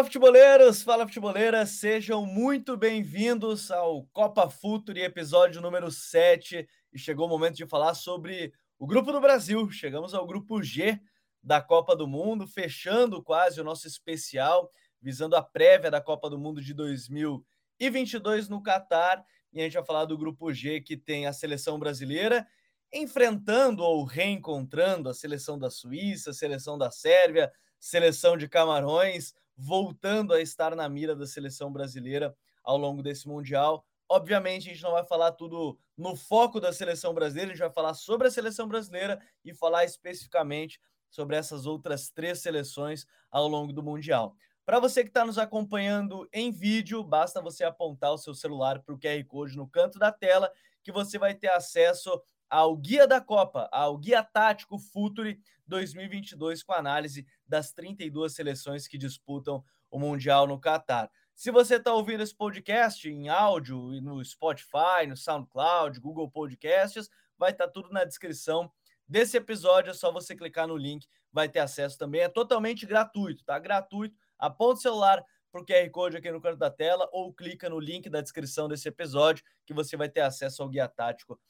Fala futeboleiros, fala futeboleiras, sejam muito bem-vindos ao Copa Futuri, episódio número 7. E chegou o momento de falar sobre o grupo do Brasil. Chegamos ao grupo G da Copa do Mundo, fechando quase o nosso especial, visando a prévia da Copa do Mundo de 2022 no Catar. E a gente vai falar do grupo G, que tem a seleção brasileira enfrentando ou reencontrando a seleção da Suíça, a seleção da Sérvia, seleção de Camarões, voltando a estar na mira da seleção brasileira ao longo desse Mundial. Obviamente, a gente não vai falar tudo no foco da seleção brasileira, a gente vai falar sobre a seleção brasileira e falar especificamente sobre essas outras três seleções ao longo do Mundial. Para você que está nos acompanhando em vídeo, basta você apontar o seu celular para o QR Code no canto da tela, que você vai ter acesso ao Guia da Copa, ao Guia Tático Futuri 2022, com análise das 32 seleções que disputam o Mundial no Catar. Se você está ouvindo esse podcast em áudio e no Spotify, no SoundCloud, Google Podcasts, vai estar tá tudo na descrição desse episódio. É só você clicar no link, vai ter acesso também. É totalmente gratuito, tá? Gratuito. Aponta o celular para o QR Code aqui no canto da tela ou clica no link da descrição desse episódio que você vai ter acesso ao guia tático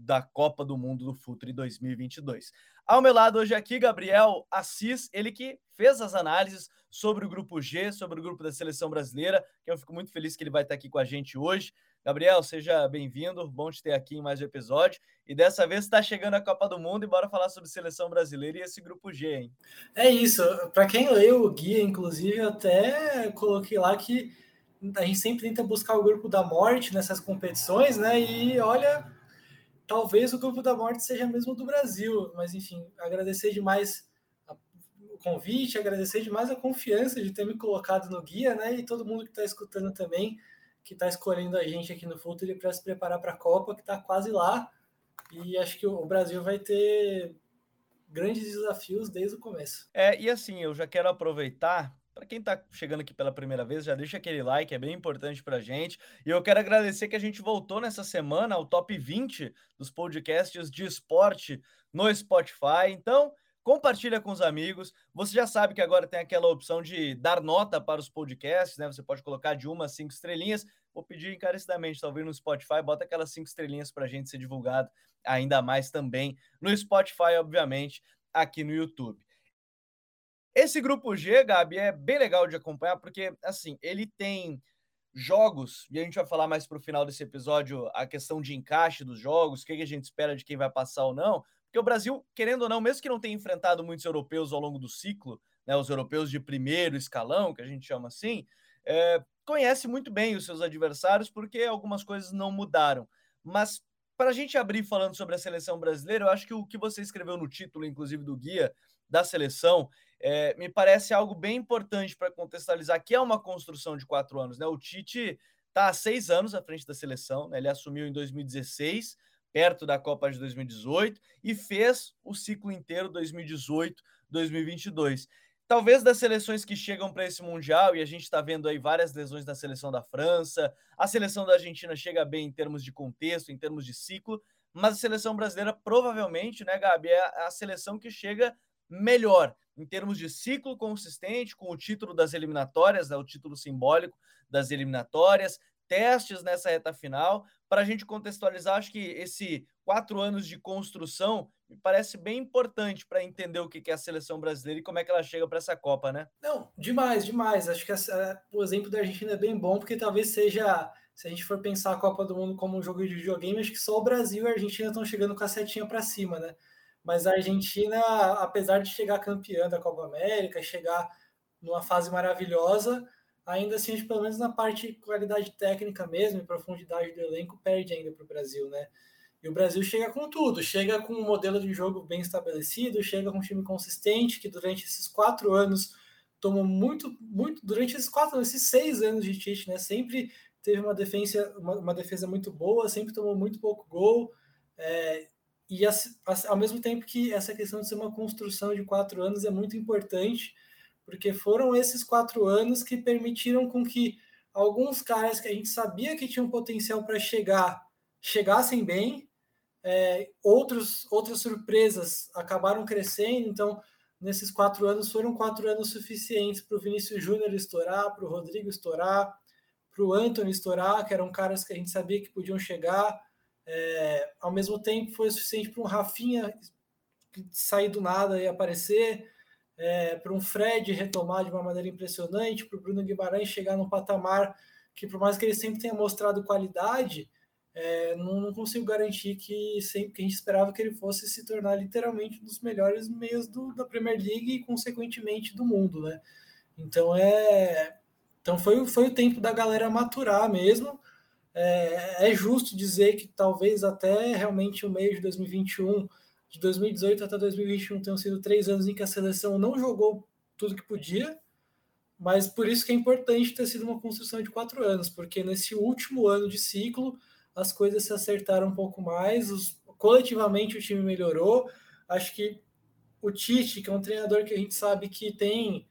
da Copa do Mundo do Futre 2022. Ao meu lado hoje aqui, Gabriel Assis, ele que fez as análises sobre o grupo G, sobre o grupo da seleção brasileira, que eu fico muito feliz que ele vai estar aqui com a gente hoje. Gabriel, seja bem-vindo, bom te ter aqui em mais um episódio. E dessa vez está chegando a Copa do Mundo e bora falar sobre seleção brasileira e esse grupo G, hein? É isso. Para quem leu o guia, inclusive, até coloquei lá que a gente sempre tenta buscar o grupo da morte nessas competições, né? E olha, talvez o grupo da morte seja mesmo do Brasil, mas enfim, agradecer demais o convite, agradecer demais a confiança de ter me colocado no guia, né? E todo mundo que está escutando também, que está escolhendo a gente aqui no Futuro para se preparar para a Copa, que está quase lá. E acho que o Brasil vai ter grandes desafios desde o começo. É, e assim, eu já quero aproveitar para quem está chegando aqui pela primeira vez, já deixa aquele like, é bem importante para a gente. E eu quero agradecer que a gente voltou nessa semana ao top 20 dos podcasts de esporte no Spotify. Então, compartilha com os amigos. Você já sabe que agora tem aquela opção de dar nota para os podcasts, né? Você pode colocar de uma a cinco estrelinhas. Vou pedir encarecidamente, talvez no Spotify, bota aquelas cinco estrelinhas para a gente ser divulgado ainda mais também no Spotify, obviamente, aqui no YouTube. Esse grupo G, Gabi, é bem legal de acompanhar, porque assim, ele tem jogos, e a gente vai falar mais para o final desse episódio a questão de encaixe dos jogos, o que a gente espera de quem vai passar ou não, porque o Brasil, querendo ou não, mesmo que não tenha enfrentado muitos europeus ao longo do ciclo, né, os europeus de primeiro escalão, que a gente chama assim, é, conhece muito bem os seus adversários, porque algumas coisas não mudaram. Mas para a gente abrir falando sobre a seleção brasileira, eu acho que o que você escreveu no título, inclusive do guia da seleção, é, me parece algo bem importante para contextualizar, que é uma construção de quatro anos. Né? O Tite está há seis anos à frente da seleção, né? ele assumiu em 2016, perto da Copa de 2018, e fez o ciclo inteiro 2018-2022. Talvez das seleções que chegam para esse Mundial, e a gente está vendo aí várias lesões da seleção da França, a seleção da Argentina chega bem em termos de contexto, em termos de ciclo, mas a seleção brasileira provavelmente, né, Gabi, é a seleção que chega melhor em termos de ciclo consistente, com o título das eliminatórias, né, o título simbólico das eliminatórias, testes nessa reta final. Para a gente contextualizar, acho que esse quatro anos de construção me parece bem importante para entender o que é a seleção brasileira e como é que ela chega para essa Copa, né? Não, demais, demais. Acho que essa, o exemplo da Argentina é bem bom, porque talvez seja, se a gente for pensar a Copa do Mundo como um jogo de videogame, acho que só o Brasil e a Argentina estão chegando com a setinha para cima, né? Mas a Argentina, apesar de chegar campeã da Copa América, chegar numa fase maravilhosa, ainda assim, pelo menos na parte de qualidade técnica mesmo e profundidade do elenco, perde ainda para o Brasil, né? E o Brasil chega com tudo, chega com um modelo de jogo bem estabelecido, chega com um time consistente que durante esses quatro anos tomou muito, muito durante esses quatro, esses seis anos de Tite, né? Sempre teve uma defesa, uma, uma defesa muito boa, sempre tomou muito pouco gol. É, e ao mesmo tempo que essa questão de ser uma construção de quatro anos é muito importante, porque foram esses quatro anos que permitiram com que alguns caras que a gente sabia que tinham potencial para chegar, chegassem bem, é, outros, outras surpresas acabaram crescendo, então nesses quatro anos foram quatro anos suficientes para o Vinícius Júnior estourar, para o Rodrigo estourar, para o Anthony estourar, que eram caras que a gente sabia que podiam chegar. É, ao mesmo tempo, foi suficiente para um Rafinha sair do nada e aparecer, é, para um Fred retomar de uma maneira impressionante, para o Bruno Guimarães chegar num patamar que, por mais que ele sempre tenha mostrado qualidade, é, não, não, consigo garantir que sempre que a gente esperava que ele fosse se tornar literalmente um dos melhores meios do, da Premier League e, consequentemente, do mundo, né? Então é. Então foi, foi o tempo da galera maturar mesmo. É, é justo dizer que talvez até realmente o meio de 2021, de 2018 até 2021, tenham sido três anos em que a seleção não jogou tudo que podia, mas por isso que é importante ter sido uma construção de quatro anos, porque nesse último ano de ciclo as coisas se acertaram um pouco mais, os, coletivamente o time melhorou. Acho que o Tite, que é um treinador que a gente sabe que tem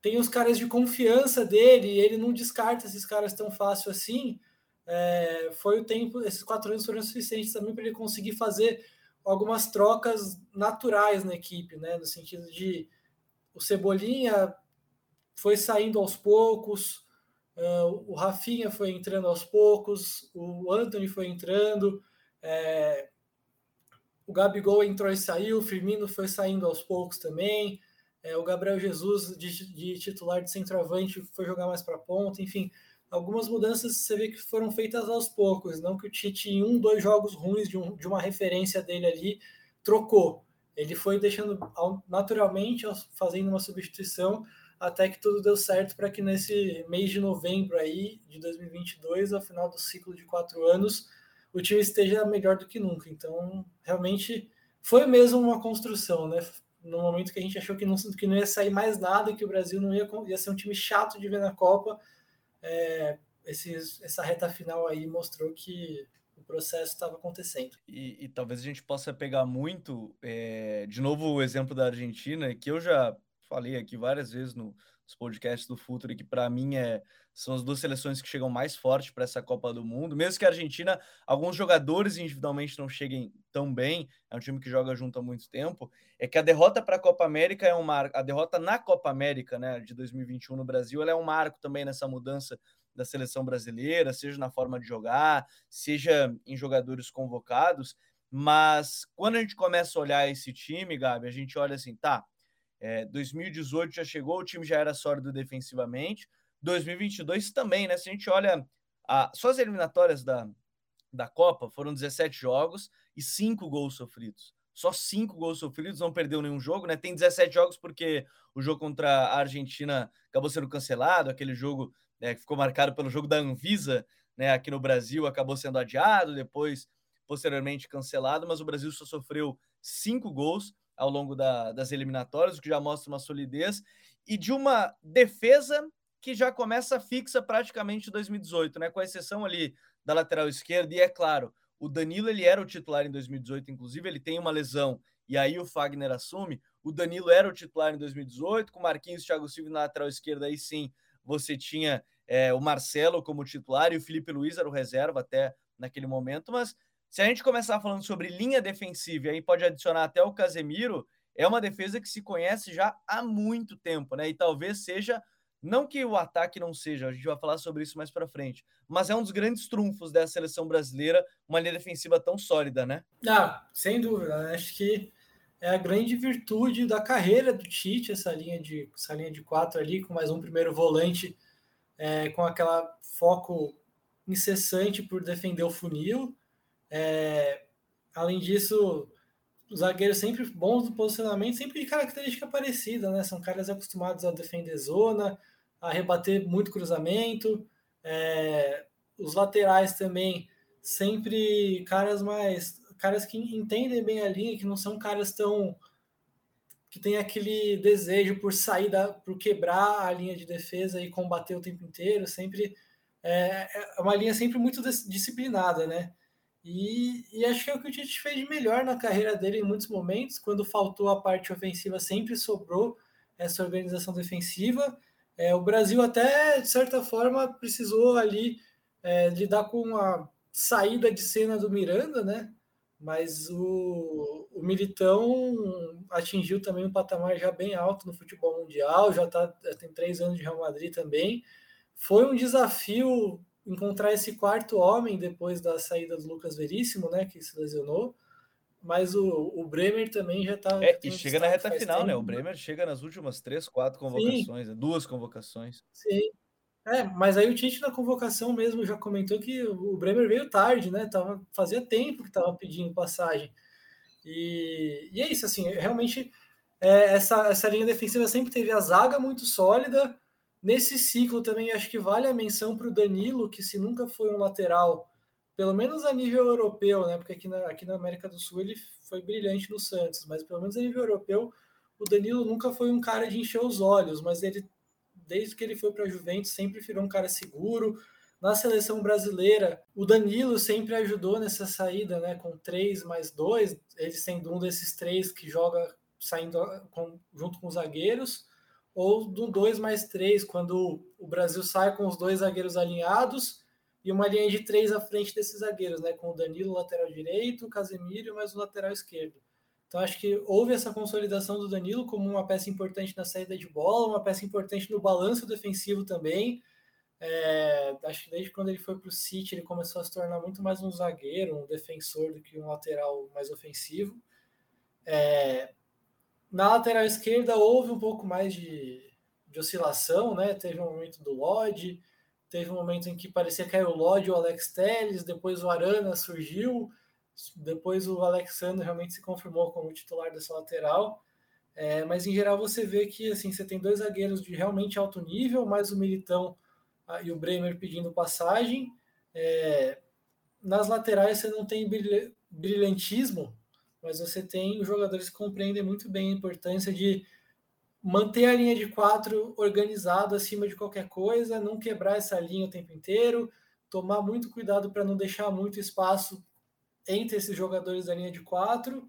tem os caras de confiança dele, ele não descarta esses caras tão fácil assim. É, foi o tempo, esses quatro anos foram suficientes também para ele conseguir fazer algumas trocas naturais na equipe, né? No sentido de o Cebolinha foi saindo aos poucos, Uh, o Rafinha foi entrando aos poucos, o Anthony foi entrando, é, o Gabigol entrou e saiu, o Firmino foi saindo aos poucos também, é, o Gabriel Jesus de, de, titular de centroavante foi jogar mais para ponta, enfim, algumas mudanças você vê que foram feitas aos poucos, não que o Tite em um, dois jogos ruins de, um, de uma referência dele ali trocou. Ele foi deixando naturalmente, fazendo uma substituição, até que tudo deu certo para que nesse mês de novembro aí de 2022, ao final do ciclo de quatro anos, o time esteja melhor do que nunca. Então, realmente foi mesmo uma construção, né? No momento que a gente achou que não, que não ia sair mais nada, que o Brasil não ia, ia ser um time chato de ver na Copa, é, esses, essa reta final aí mostrou que o processo estava acontecendo. E, e, talvez a gente possa pegar muito, é, de novo, o exemplo da Argentina, que eu já falei aqui várias vezes no, nos podcasts do Futuro, que para mim é, são as duas seleções que chegam mais forte para essa Copa do Mundo. Mesmo que a Argentina, alguns jogadores individualmente não cheguem tão bem, é um time que joga junto há muito tempo. É que a derrota para a Copa América é um marco, a derrota na Copa América, né, de 2021 no Brasil, ela é um marco também nessa mudança da seleção brasileira, seja na forma de jogar, seja em jogadores convocados. Mas quando a gente começa a olhar esse time, Gabi, a gente olha assim, tá, é, 2018 já chegou, o time já era sólido defensivamente. 2022 também, né? Se a gente olha a, só as eliminatórias da, da Copa, foram 17 jogos e 5 gols sofridos. Só 5 gols sofridos, não perdeu nenhum jogo, né? Tem 17 jogos porque o jogo contra a Argentina acabou sendo cancelado, aquele jogo né, que ficou marcado pelo jogo da Anvisa, né? Aqui no Brasil acabou sendo adiado, depois posteriormente cancelado, mas o Brasil só sofreu 5 gols ao longo da, das eliminatórias, o que já mostra uma solidez, e de uma defesa que já começa fixa praticamente em 2018, né? Com exceção ali da lateral esquerda, e é claro, o Danilo ele era o titular em 2018, inclusive ele tem uma lesão, e aí o Fagner assume. O Danilo era o titular em 2018, com Marquinhos Thiago Silva na lateral esquerda, aí sim você tinha é, o Marcelo como titular e o Felipe Luiz era o reserva até naquele momento, mas se a gente começar falando sobre linha defensiva, e aí pode adicionar até o Casemiro, é uma defesa que se conhece já há muito tempo, né? E talvez seja, não que o ataque não seja, a gente vai falar sobre isso mais para frente, mas é um dos grandes trunfos dessa seleção brasileira, uma linha defensiva tão sólida, né? Ah, sem dúvida. Né? Acho que é a grande virtude da carreira do Tite, essa linha de, essa linha de quatro ali, com mais um primeiro volante, é, com aquela foco incessante por defender o funil é, além disso, os zagueiros sempre bons do posicionamento, sempre de característica parecida, né? São caras acostumados a defender zona, a rebater muito cruzamento. É, os laterais também, sempre caras mais. caras que entendem bem a linha, que não são caras tão. que tem aquele desejo por sair, da, por quebrar a linha de defesa e combater o tempo inteiro. Sempre. É, é uma linha sempre muito disciplinada, né? E, e, acho que é o que o Tite fez de melhor na carreira dele em muitos momentos. Quando faltou a parte ofensiva, sempre sobrou essa organização defensiva. É, o Brasil, até de certa forma, precisou ali é, lidar com a saída de cena do Miranda, né? Mas o, o Militão atingiu também um patamar já bem alto no futebol mundial, já, tá, já tem três anos de Real Madrid também. Foi um desafio encontrar esse quarto homem depois da saída do Lucas Veríssimo, né, que se lesionou. Mas o, o Bremer também já está. É, e chega na reta final, né? tempo. né? O Bremer chega nas últimas três, quatro convocações, Sim. duas convocações. Sim. É, mas aí o Tite na convocação mesmo já comentou que o Bremer veio tarde, né? Tava, fazia tempo que estava pedindo passagem. E, e, é isso, assim, realmente é, essa, essa linha defensiva sempre teve a zaga muito sólida. Nesse ciclo também acho que vale a menção para o Danilo, que se nunca foi um lateral, pelo menos a nível europeu, né? Porque aqui na, aqui na América do Sul ele foi brilhante no Santos, mas pelo menos a nível europeu, o Danilo nunca foi um cara de encher os olhos, mas ele desde que ele foi para a Juventus, sempre virou um cara seguro. Na seleção brasileira, o Danilo sempre ajudou nessa saída, né? Com três mais dois, ele sendo um desses três que joga saindo com, junto com os zagueiros, ou do dois mais três, quando o Brasil sai com os dois zagueiros alinhados e uma linha de três à frente desses zagueiros, né? Com o Danilo lateral direito, o Casemiro mais o lateral esquerdo. Então, acho que houve essa consolidação do Danilo como uma peça importante na saída de bola, uma peça importante no balanço defensivo também. É, acho que desde quando ele foi para o City, ele começou a se tornar muito mais um zagueiro, um defensor do que um lateral mais ofensivo. É, na lateral esquerda houve um pouco mais de, de oscilação, né? Teve um momento do Lodge, teve um momento em que parecia que era o Lodge ou o Alex Telles, depois o Arana surgiu, depois o Alexandre realmente se confirmou como titular dessa lateral. É, mas em geral você vê que assim você tem dois zagueiros de realmente alto nível, mais o Militão ah, e o Bremer pedindo passagem. É, nas laterais você não tem brilhantismo, mas você tem jogadores que compreendem muito bem a importância de manter a linha de quatro organizada acima de qualquer coisa, não quebrar essa linha o tempo inteiro, tomar muito cuidado para não deixar muito espaço entre esses jogadores da linha de quatro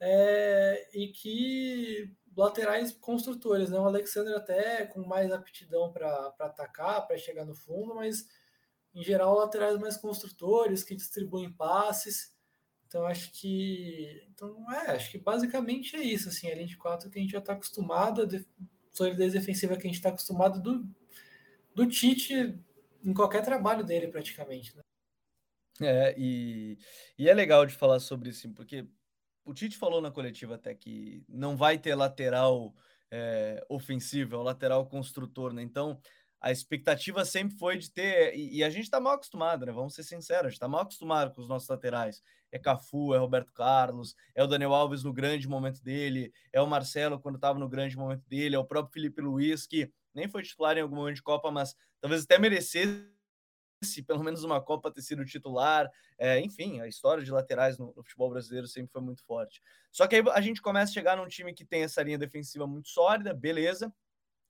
é, e que laterais construtores, né? O Alexandre até com mais aptidão para atacar, para chegar no fundo, mas em geral laterais mais construtores que distribuem passes. Então acho que, então é, acho que basicamente é isso, assim, a linha de quatro que a gente já está acostumado, a solidez defensiva que a gente está acostumado do, do Tite em qualquer trabalho dele praticamente. Né? É, e, e é legal de falar sobre isso, porque o Tite falou na coletiva até que não vai ter lateral é, ofensivo, é o lateral construtor, né? Então, a expectativa sempre foi de ter, e, e a gente tá mal acostumado, né? Vamos ser sinceros, a gente tá mal acostumado com os nossos laterais. É Cafu, é Roberto Carlos, é o Daniel Alves no grande momento dele, é o Marcelo quando estava no grande momento dele, é o próprio Felipe Luiz, que nem foi titular em algum momento de Copa, mas talvez até merecesse se pelo menos uma Copa ter sido titular. É, enfim, a história de laterais no, no, futebol brasileiro sempre foi muito forte. Só que aí a gente começa a chegar num time que tem essa linha defensiva muito sólida, beleza.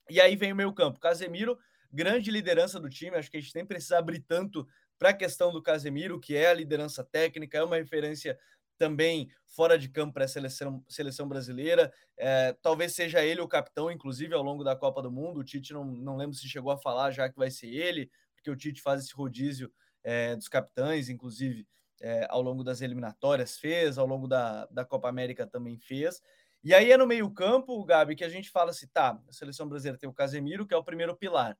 E aí vem o meio campo. Casemiro, grande liderança do time. Acho que a gente nem precisa abrir tanto para a questão do Casemiro, que é a liderança técnica, é uma referência também fora de campo para a seleção, seleção brasileira. É, talvez seja ele o capitão, inclusive, ao longo da Copa do Mundo. O Tite não, não lembro se chegou a falar já que vai ser ele porque o Tite faz esse rodízio é, dos capitães, inclusive é, ao longo das eliminatórias fez, ao longo da, da Copa América também fez. E aí é no meio-campo, Gabi, que a gente fala assim: tá, a seleção brasileira tem o Casemiro, que é o primeiro pilar.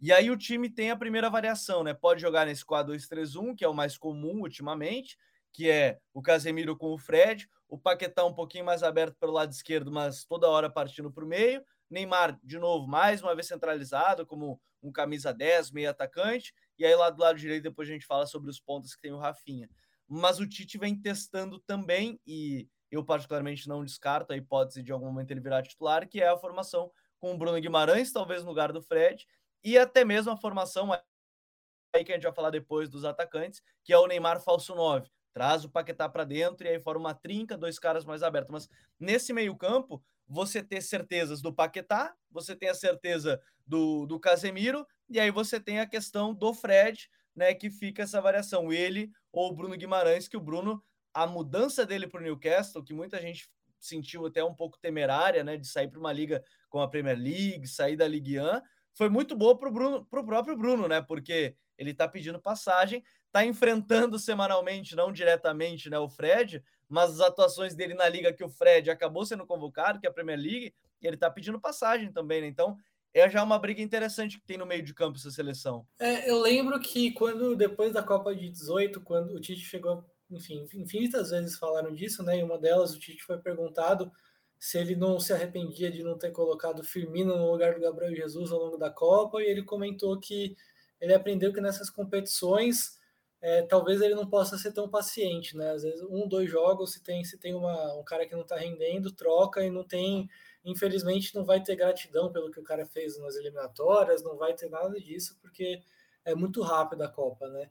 E aí o time tem a primeira variação, né? Pode jogar nesse 4-2-3-1, que é o mais comum ultimamente, que é o Casemiro com o Fred, o Paquetá um pouquinho mais aberto pelo lado esquerdo, mas toda hora partindo para o meio. Neymar, de novo, mais uma vez centralizado, como um camisa 10, meio atacante, e aí lá do lado direito depois a gente fala sobre os pontos que tem o Rafinha. Mas o Tite vem testando também, e eu particularmente não descarto a hipótese de algum momento ele virar titular, que é a formação com o Bruno Guimarães, talvez no lugar do Fred, e até mesmo a formação aí que a gente vai falar depois dos atacantes, que é o Neymar falso 9. Traz o Paquetá para dentro e aí forma uma trinca, dois caras mais abertos. Mas nesse meio-campo, você ter certezas do Paquetá, você tem a certeza do, do Casemiro, e aí você tem a questão do Fred, né? Que fica essa variação, ele ou o Bruno Guimarães, que o Bruno, a mudança dele para o Newcastle, que muita gente sentiu até um pouco temerária, né? De sair para uma liga como a Premier League, sair da Ligue 1, foi muito boa para o Bruno, para o próprio Bruno, né? Porque ele está pedindo passagem, está enfrentando semanalmente, não diretamente, né, o Fred, mas as atuações dele na liga que o Fred acabou sendo convocado, que é a Premier League, ele está pedindo passagem também, né? Então, é já uma briga interessante que tem no meio de campo essa seleção. É, eu lembro que quando, depois da Copa de 18, quando o Tite chegou, enfim, infinitas vezes falaram disso, né? E uma delas, o Tite foi perguntado se ele não se arrependia de não ter colocado Firmino no lugar do Gabriel Jesus ao longo da Copa, e ele comentou que ele aprendeu que nessas competições é, talvez ele não possa ser tão paciente, né? Às vezes um, dois jogos, se tem, se tem uma, um cara que não está rendendo, troca e não tem, infelizmente, não vai ter gratidão pelo que o cara fez nas eliminatórias, não vai ter nada disso, porque é muito rápido a Copa, né?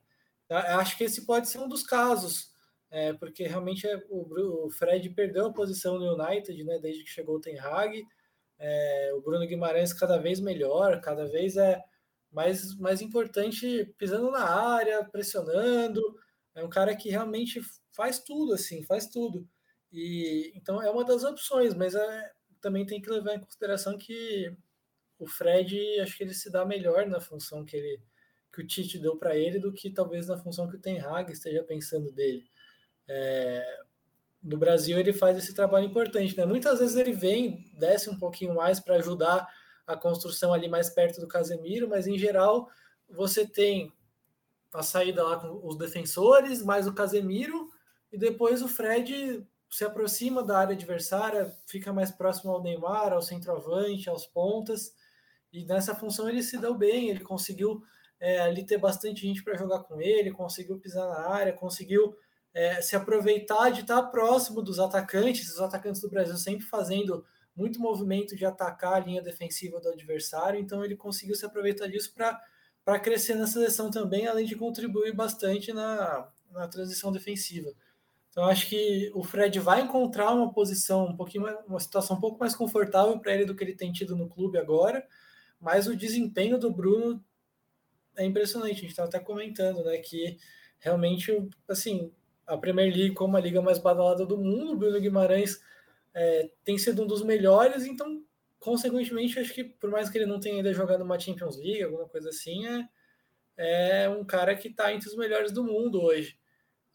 Acho que esse pode ser um dos casos, é, porque realmente é, o, o, Fred perdeu a posição no United, né? Desde que chegou o Ten Hag, é, o Bruno Guimarães cada vez melhor, cada vez é mais, mais importante pisando na área, pressionando. É um cara que realmente faz tudo, assim, faz tudo. E então é uma das opções, mas é, também tem que levar em consideração que o Fred, acho que ele se dá melhor na função que ele que o Tite deu para ele do que talvez na função que o Ten Hag esteja pensando dele. É, no Brasil ele faz esse trabalho importante, né? Muitas vezes ele vem, desce um pouquinho mais para ajudar a construção ali mais perto do Casemiro, mas em geral você tem a saída lá com os defensores, mais o Casemiro, e depois o Fred se aproxima da área adversária, fica mais próximo ao Neymar, ao centroavante, aos pontas, e nessa função ele se deu bem, ele conseguiu é, ali ter bastante gente para jogar com ele, conseguiu pisar na área, conseguiu é, se aproveitar de estar próximo dos atacantes, os atacantes do Brasil sempre fazendo muito movimento de atacar a linha defensiva do adversário, então ele conseguiu se aproveitar disso para crescer na seleção também, além de contribuir bastante na, na transição defensiva. Então acho que o Fred vai encontrar uma posição um pouquinho uma situação um pouco mais confortável para ele do que ele tem tido no clube agora, mas o desempenho do Bruno é impressionante. A gente estava até comentando, né, que realmente assim a Premier League como a liga mais badalada do mundo, o Bruno Guimarães é, tem sido um dos melhores, então, consequentemente, acho que por mais que ele não tenha ainda jogado uma Champions League, alguma coisa assim, é, é um cara que está entre os melhores do mundo hoje.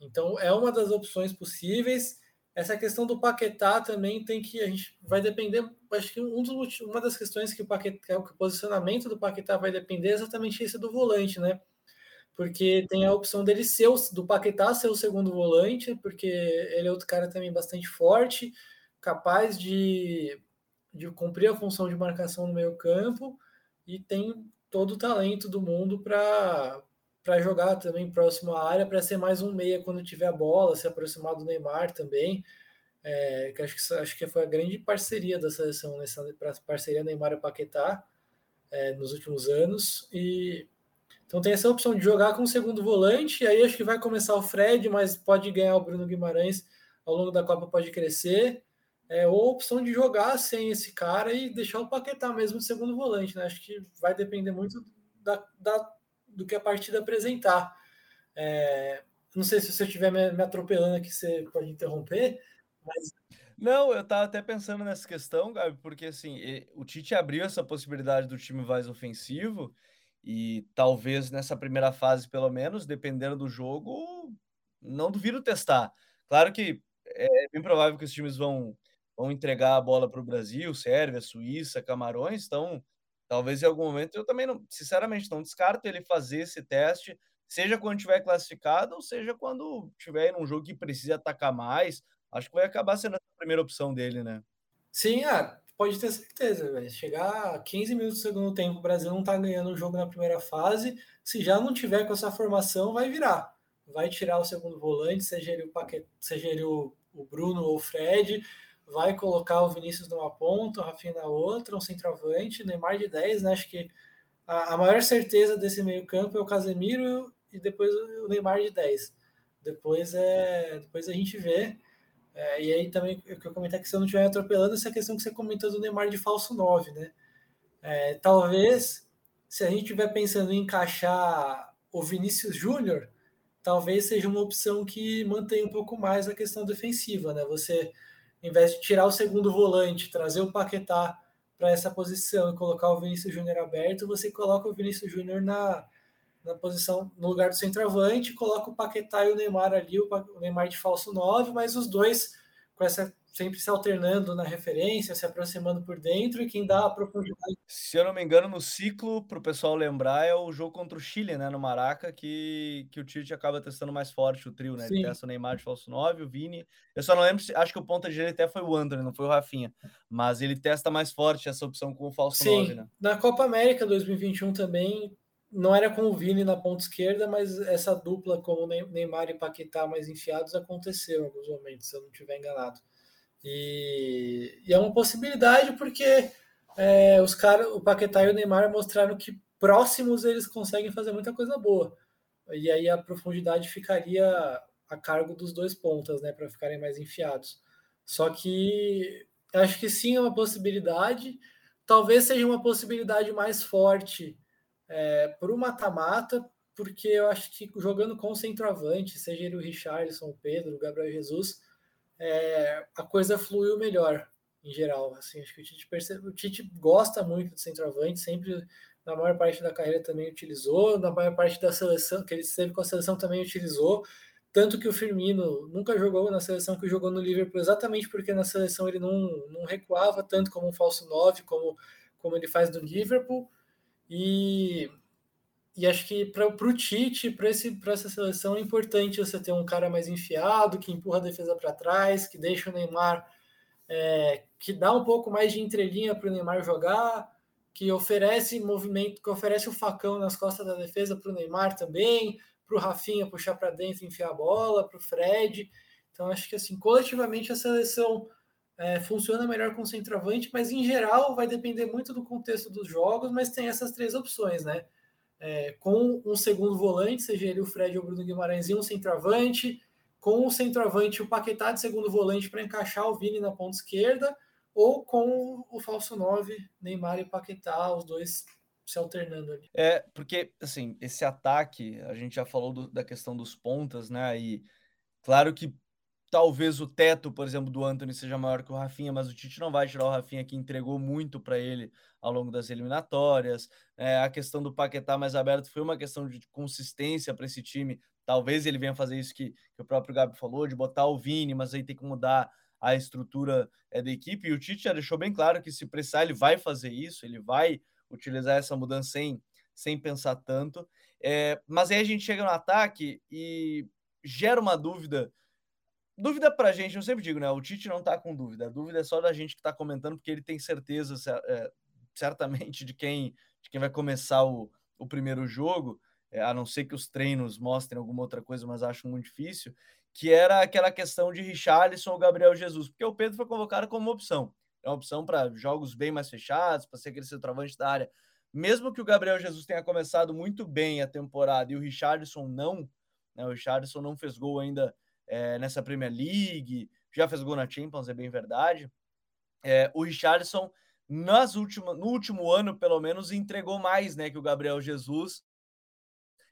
Então, é uma das opções possíveis. Essa questão do Paquetá também tem que a gente vai depender. Acho que um dos, uma das questões que o, Paquetá, o posicionamento do Paquetá vai depender é exatamente esse do volante, né? Porque tem a opção dele ser o, do Paquetá ser o segundo volante, porque ele é outro cara também bastante forte capaz de, de cumprir a função de marcação no meio campo e tem todo o talento do mundo para para jogar também próximo à área, para ser mais um meia quando tiver a bola, se aproximar do Neymar também. É, que acho, que acho que foi a grande parceria da seleção nessa parceria Neymar e Paquetá é, nos últimos anos. E então tem essa opção de jogar com o segundo volante, e aí acho que vai começar o Fred, mas pode ganhar o Bruno Guimarães ao longo da Copa, pode crescer é, ou a opção de jogar sem esse cara e deixar o Paquetá mesmo de segundo volante, né? Acho que vai depender muito da, da do que a partida apresentar. É, não sei se você estiver me, me, atropelando aqui, você pode interromper, mas... Não, eu estava até pensando nessa questão, Gabi, porque assim, o Tite abriu essa possibilidade do time mais ofensivo e talvez nessa primeira fase, pelo menos, dependendo do jogo, não duvido testar. Claro que é bem provável que os times vão vão entregar a bola para o Brasil, Sérvia, Suíça, Camarões, então talvez em algum momento eu também não, sinceramente, não descarto ele fazer esse teste, seja quando tiver classificado, ou seja quando tiver num jogo que precisa atacar mais. Acho que vai acabar sendo a primeira opção dele, né? Sim, ah, pode ter certeza, véio. chegar a 15 minutos do segundo tempo, o Brasil não tá ganhando o jogo na primeira fase, se já não tiver com essa formação, vai virar. Vai tirar o segundo volante, seja ele o, Paquet, seja ele o, o Bruno ou o Fred, vai colocar o Vinícius numa ponta, o Rafinha na outra, um centroavante, Neymar de 10, né? Acho que a, a maior certeza desse meio-campo é o Casemiro e depois o Neymar de 10. Depois é, depois a gente vê. É, e aí também eu comentar que se eu não estiver atropelando essa questão que você comentou do Neymar de falso 9, né? É, talvez se a gente estiver pensando em encaixar o Vinícius Júnior, talvez seja uma opção que mantenha um pouco mais a questão defensiva, né? Você em vez de tirar o segundo volante, trazer o Paquetá para essa posição e colocar o Vinícius Júnior aberto, você coloca o Vinícius Júnior na, na posição no lugar do centroavante, coloca o Paquetá e o Neymar ali, o Neymar de falso 9, mas os dois com essa sempre se alternando na referência, se aproximando por dentro, e quem dá a profundidade. Se eu não me engano, no ciclo, para o pessoal lembrar, é o jogo contra o Chile, né, no Maraca, que, que o Tite acaba testando mais forte o trio, né? Sim. Ele testa o Neymar de falso 9, o Vini. Eu só não lembro se acho que o ponta direita até foi o André, não foi o Rafinha. Mas ele testa mais forte essa opção com o falso Sim. 9, né? Na Copa América 2021 também não era com o Vini na ponta esquerda, mas essa dupla com o Neymar e Paquetá mais enfiados aconteceu em alguns momentos, se eu não estiver enganado. E, e, é uma possibilidade porque é, os caras, o Paquetá e o Neymar mostraram que próximos eles conseguem fazer muita coisa boa. E aí a profundidade ficaria a cargo dos dois pontas, né, para ficarem mais enfiados. Só que acho que sim é uma possibilidade. Talvez seja uma possibilidade mais forte é, para o mata-mata, porque eu acho que jogando com o centroavante, seja ele o Richarlison, o Pedro, o Gabriel Jesus, é, a coisa fluiu melhor em geral. Assim, acho que o Tite, percebe, o Tite gosta muito de centroavante, sempre na maior parte da carreira também utilizou, na maior parte da seleção que ele esteve com a seleção também utilizou. Tanto que o Firmino nunca jogou na seleção que jogou no Liverpool, exatamente porque na seleção ele não, não recuava tanto como um falso 9, como, como ele faz no Liverpool. E e acho que para o Tite, para essa seleção, é importante você ter um cara mais enfiado, que empurra a defesa para trás, que deixa o Neymar, é, que dá um pouco mais de entrelinha para o Neymar jogar, que oferece movimento, que oferece o facão nas costas da defesa para o Neymar também, para o Rafinha puxar para dentro enfiar a bola, para o Fred. Então acho que assim, coletivamente a seleção é, funciona melhor com centroavante, mas em geral vai depender muito do contexto dos jogos, mas tem essas três opções, né? é, com um segundo volante, seja ele o Fred ou o Bruno Guimarães, e um centroavante, com o centroavante o Paquetá de segundo volante para encaixar o Vini na ponta esquerda, ou com o falso 9, Neymar e Paquetá, os dois se alternando ali. É, porque, assim, esse ataque, a gente já falou do, da questão dos pontas, né? E claro que talvez o teto, por exemplo, do Anthony seja maior que o Rafinha, mas o Tite não vai tirar o Rafinha que entregou muito para ele ao longo das eliminatórias. É, a questão do Paquetá mais aberto foi uma questão de consistência para esse time. Talvez ele venha fazer isso que, que, o próprio Gabi falou, de botar o Vini, mas aí tem que mudar a estrutura é, da equipe. E o Tite já deixou bem claro que se precisar, ele vai fazer isso, ele vai utilizar essa mudança sem, sem pensar tanto. É, mas aí a gente chega no ataque e gera uma dúvida Dúvida pra gente, eu sempre digo, né? O Tite não tá com dúvida. A dúvida é só da gente que tá comentando, porque ele tem certeza, é, certamente, de quem, de quem vai começar o, o primeiro jogo, é, a não ser que os treinos mostrem alguma outra coisa, mas acho muito difícil, que era aquela questão de Richarlison ou Gabriel Jesus, porque o Pedro foi convocado como opção. É uma opção para jogos bem mais fechados, para ser aquele centroavante da área. Mesmo que o Gabriel Jesus tenha começado muito bem a temporada e o Richarlison não, né, o Richarlison não fez gol ainda é, nessa Premier League, já fez gol na Champions, é bem verdade. É, o Richardson, nas últimas, no último ano, pelo menos, entregou mais né, que o Gabriel Jesus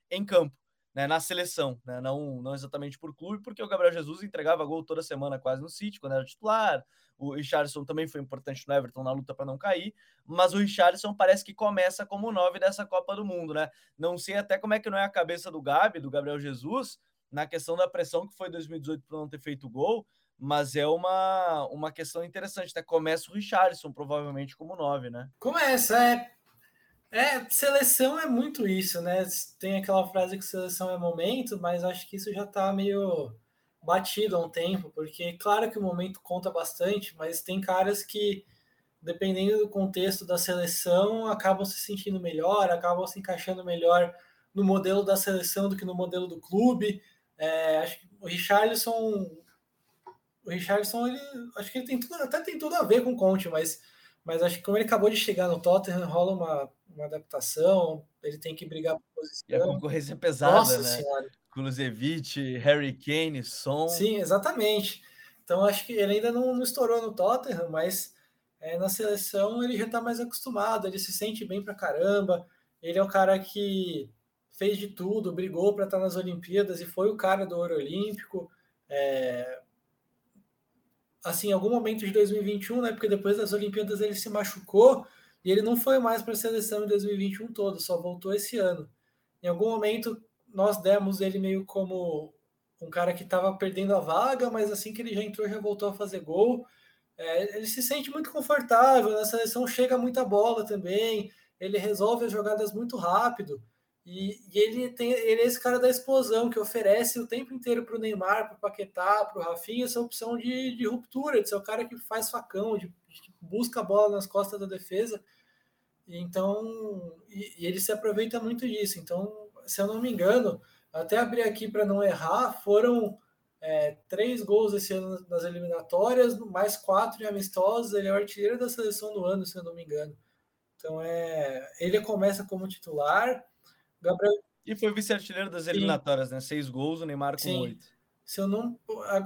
em campo, né, na seleção, né, não, não exatamente por clube, porque o Gabriel Jesus entregava gol toda semana quase no City, quando era titular. O Richardson também foi importante no Everton na luta para não cair, mas o Richardson parece que começa como nove dessa Copa do Mundo, né? Não sei até como é que não é a cabeça do Gabi, do Gabriel Jesus, na questão da pressão que foi 2018 por não ter feito gol, mas é uma, uma questão interessante, né? Começa o Richardson, provavelmente, como nove, né? Começa, é. É, seleção é muito isso, né? Tem aquela frase que seleção é momento, mas acho que isso já tá meio batido há um tempo, porque claro que o momento conta bastante, mas tem caras que, dependendo do contexto da seleção, acabam se sentindo melhor, acabam se encaixando melhor no modelo da seleção do que no modelo do clube. É, acho que o Richarlison. O Richarlison, ele, acho que ele tem tudo, até tem tudo a ver com o Conte, mas, mas acho que como ele acabou de chegar no Tottenham, rola uma, uma adaptação, ele tem que brigar por posição. E a concorrência é pesada, Nossa né? Senhora. Kulusevich, Harry Kane, Son. Sim, exatamente. Então acho que ele ainda não, não estourou no Tottenham, mas é, na seleção ele já está mais acostumado, ele se sente bem pra caramba. Ele é o cara que fez de tudo, brigou para estar nas Olimpíadas e foi o cara do ouro olímpico. É... Assim, em algum momento de 2021, né? Porque depois das Olimpíadas ele se machucou e ele não foi mais para a seleção em 2021 todo, só voltou esse ano. Em algum momento nós demos ele meio como um cara que estava perdendo a vaga, mas assim que ele já entrou, já voltou a fazer gol. É, ele se sente muito confortável, na seleção chega muita bola também, ele resolve as jogadas muito rápido. E, e, ele tem ele é esse cara da explosão que oferece o tempo inteiro para o Neymar, para o Paquetá, para o Rafinha, essa opção de, de, ruptura, de ser o cara que faz facão, de, de busca a bola nas costas da defesa. Então, e, e, ele se aproveita muito disso. Então, se eu não me engano, até abrir aqui para não errar, foram é, três gols esse ano nas eliminatórias, mais quatro em amistosos. Ele é o artilheiro da seleção do ano, se eu não me engano. Então, é, ele começa como titular Gabriel... E foi vice-artilheiro das eliminatórias, Sim. né? Seis gols, o Neymar com Sim. oito. Se eu não.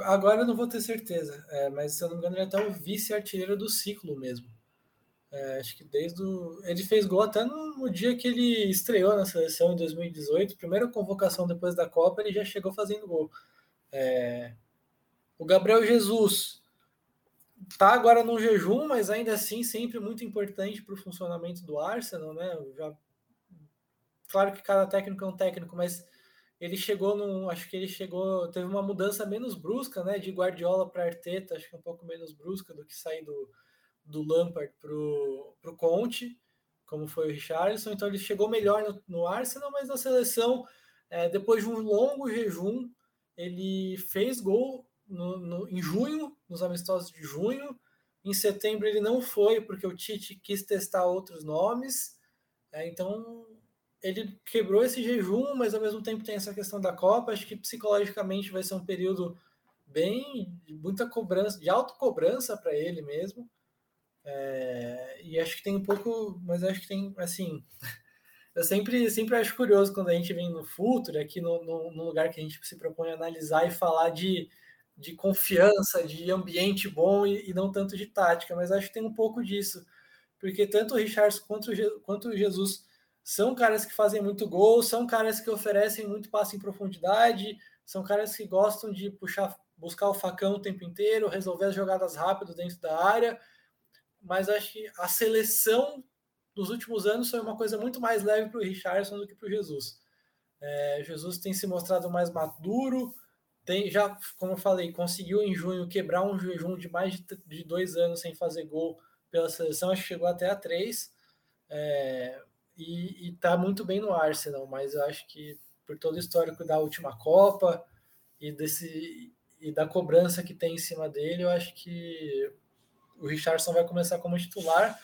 Agora eu não vou ter certeza, é, mas se eu não me engano, ele é até o vice-artilheiro do ciclo mesmo. É, acho que desde o. Ele fez gol até no, no, dia que ele estreou na seleção em 2018, primeira convocação depois da Copa, ele já chegou fazendo gol. É, o Gabriel Jesus tá agora no jejum, mas ainda assim sempre muito importante para o funcionamento do Arsenal, né? Já Claro que cada técnico é um técnico, mas ele chegou no. Acho que ele chegou. Teve uma mudança menos brusca, né? De Guardiola para Arteta, acho que um pouco menos brusca do que sair do, do Lampard para o Conte, como foi o Richarlison. Então ele chegou melhor no, no Arsenal, mas na seleção, é, depois de um longo jejum, ele fez gol no, no, em junho, nos amistosos de junho. Em setembro ele não foi, porque o Tite quis testar outros nomes. É, então ele quebrou esse jejum, mas ao mesmo tempo tem essa questão da Copa. Acho que psicologicamente vai ser um período bem muita cobrança, de autocobrança para ele mesmo. É, e acho que tem um pouco, mas acho que tem assim. Eu sempre, sempre acho curioso quando a gente vem no futuro, aqui no, no, no lugar que a gente se propõe a analisar e falar de, de confiança, de ambiente bom e, e, não tanto de tática, mas acho que tem um pouco disso, porque tanto o Richard quanto, quanto o Jesus são caras que fazem muito gol, são caras que oferecem muito passe em profundidade, são caras que gostam de puxar, buscar o facão o tempo inteiro, resolver as jogadas rápido dentro da área. Mas acho que a seleção dos últimos anos foi uma coisa muito mais leve para o Richardson do que para o Jesus. É, Jesus tem se mostrado mais maduro, tem já, como eu falei, conseguiu em junho quebrar um jejum de mais de, de dois anos sem fazer gol pela seleção, acho que chegou até a três. É, e, está muito bem no Arsenal, mas eu acho que por todo o histórico da última Copa e desse e da cobrança que tem em cima dele, eu acho que o Richardson vai começar como titular.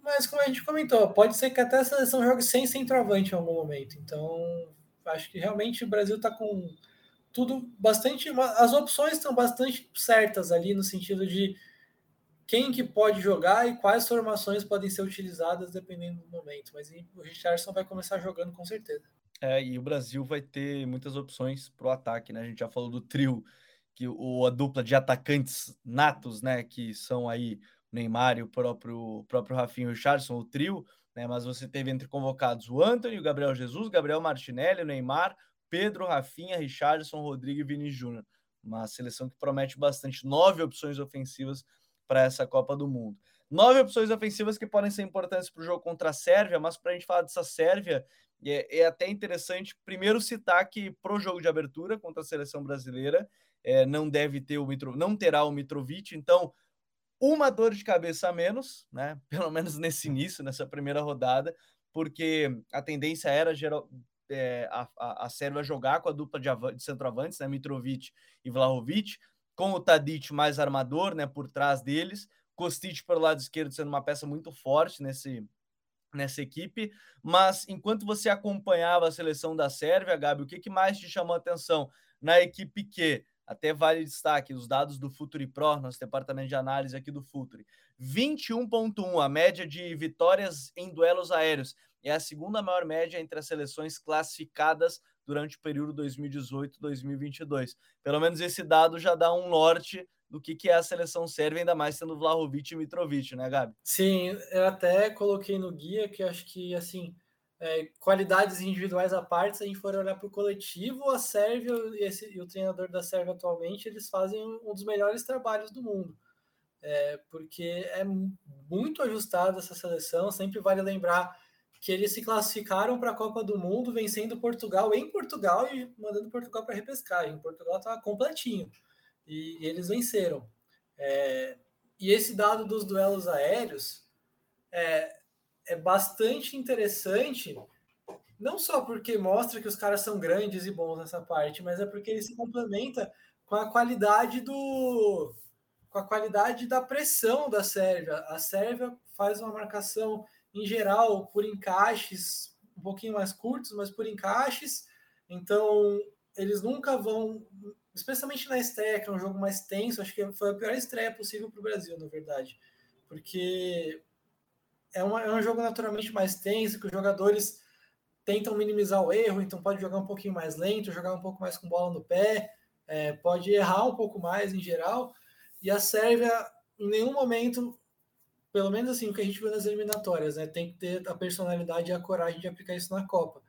Mas como a gente comentou, pode ser que até a seleção jogue sem centroavante em algum momento. Então, acho que realmente o Brasil está com tudo bastante. As opções estão bastante certas ali no sentido de quem que pode jogar e quais formações podem ser utilizadas dependendo do momento. Mas o Richardson vai começar jogando com certeza. É, e o Brasil vai ter muitas opções para o ataque, né? A gente já falou do trio, que o, a dupla de atacantes natos, né? Que são aí o Neymar e o próprio, o próprio Rafinho Richardson, o trio, né? Mas você teve entre convocados o Anthony, o Gabriel Jesus, Gabriel Martinelli, o Neymar, Pedro, Rafinha, Richardson, Rodrigo e Vini Júnior. Uma seleção que promete bastante nove opções ofensivas para essa Copa do Mundo. Nove opções ofensivas que podem ser importantes para o jogo contra a Sérvia, mas para a gente falar dessa Sérvia, é, é, até interessante primeiro citar que para o jogo de abertura contra a seleção brasileira é, não deve ter o Mitro, não terá o Mitrovic, então uma dor de cabeça a menos, né? Pelo menos nesse início, nessa primeira rodada, porque a tendência era geral, é, a, a, a Sérvia jogar com a dupla de, de centroavantes, né? Mitrovic e Vlahovic com o Tadic mais armador, né, por trás deles, Kostic pelo lado esquerdo sendo uma peça muito forte nesse nessa equipe, mas enquanto você acompanhava a seleção da Sérvia, Gabi, o que, que mais te chamou a atenção na equipe que até vale destaque os dados do Futuri Pro, nosso departamento de análise aqui do Futuri. 21.1, a média de vitórias em duelos aéreos. É a segunda maior média entre as seleções classificadas durante o período 2018-2022. Pelo menos esse dado já dá um norte do que, que é a seleção sérvia, ainda mais sendo Vlahovic e Mitrovic, né, Gabi? Sim, eu até coloquei no guia que acho que, assim, é, qualidades individuais à parte, se a gente for olhar para o coletivo, a Sérvia e, esse, e, o treinador da Sérvia atualmente, eles fazem um dos melhores trabalhos do mundo. É, porque é muito ajustada essa seleção, sempre vale lembrar que eles se classificaram para a Copa do Mundo vencendo Portugal em Portugal e mandando Portugal para repescagem. Portugal estava completinho e, eles venceram. É, e esse dado dos duelos aéreos é, é bastante interessante, não só porque mostra que os caras são grandes e bons nessa parte, mas é porque ele se complementa com a qualidade do com a qualidade da pressão da Sérvia. A Sérvia faz uma marcação em geral, por encaixes um pouquinho mais curtos, mas por encaixes. Então, eles nunca vão, especialmente na estreia, que é um jogo mais tenso, acho que foi a pior estreia possível para o Brasil, na verdade. Porque é, uma, é um jogo naturalmente mais tenso, que os jogadores tentam minimizar o erro, então pode jogar um pouquinho mais lento, jogar um pouco mais com bola no pé, é, pode errar um pouco mais em geral. E a Sérvia, em nenhum momento, pelo menos assim, o que a gente viu nas eliminatórias, né? Tem que ter a personalidade e a coragem de aplicar isso na Copa.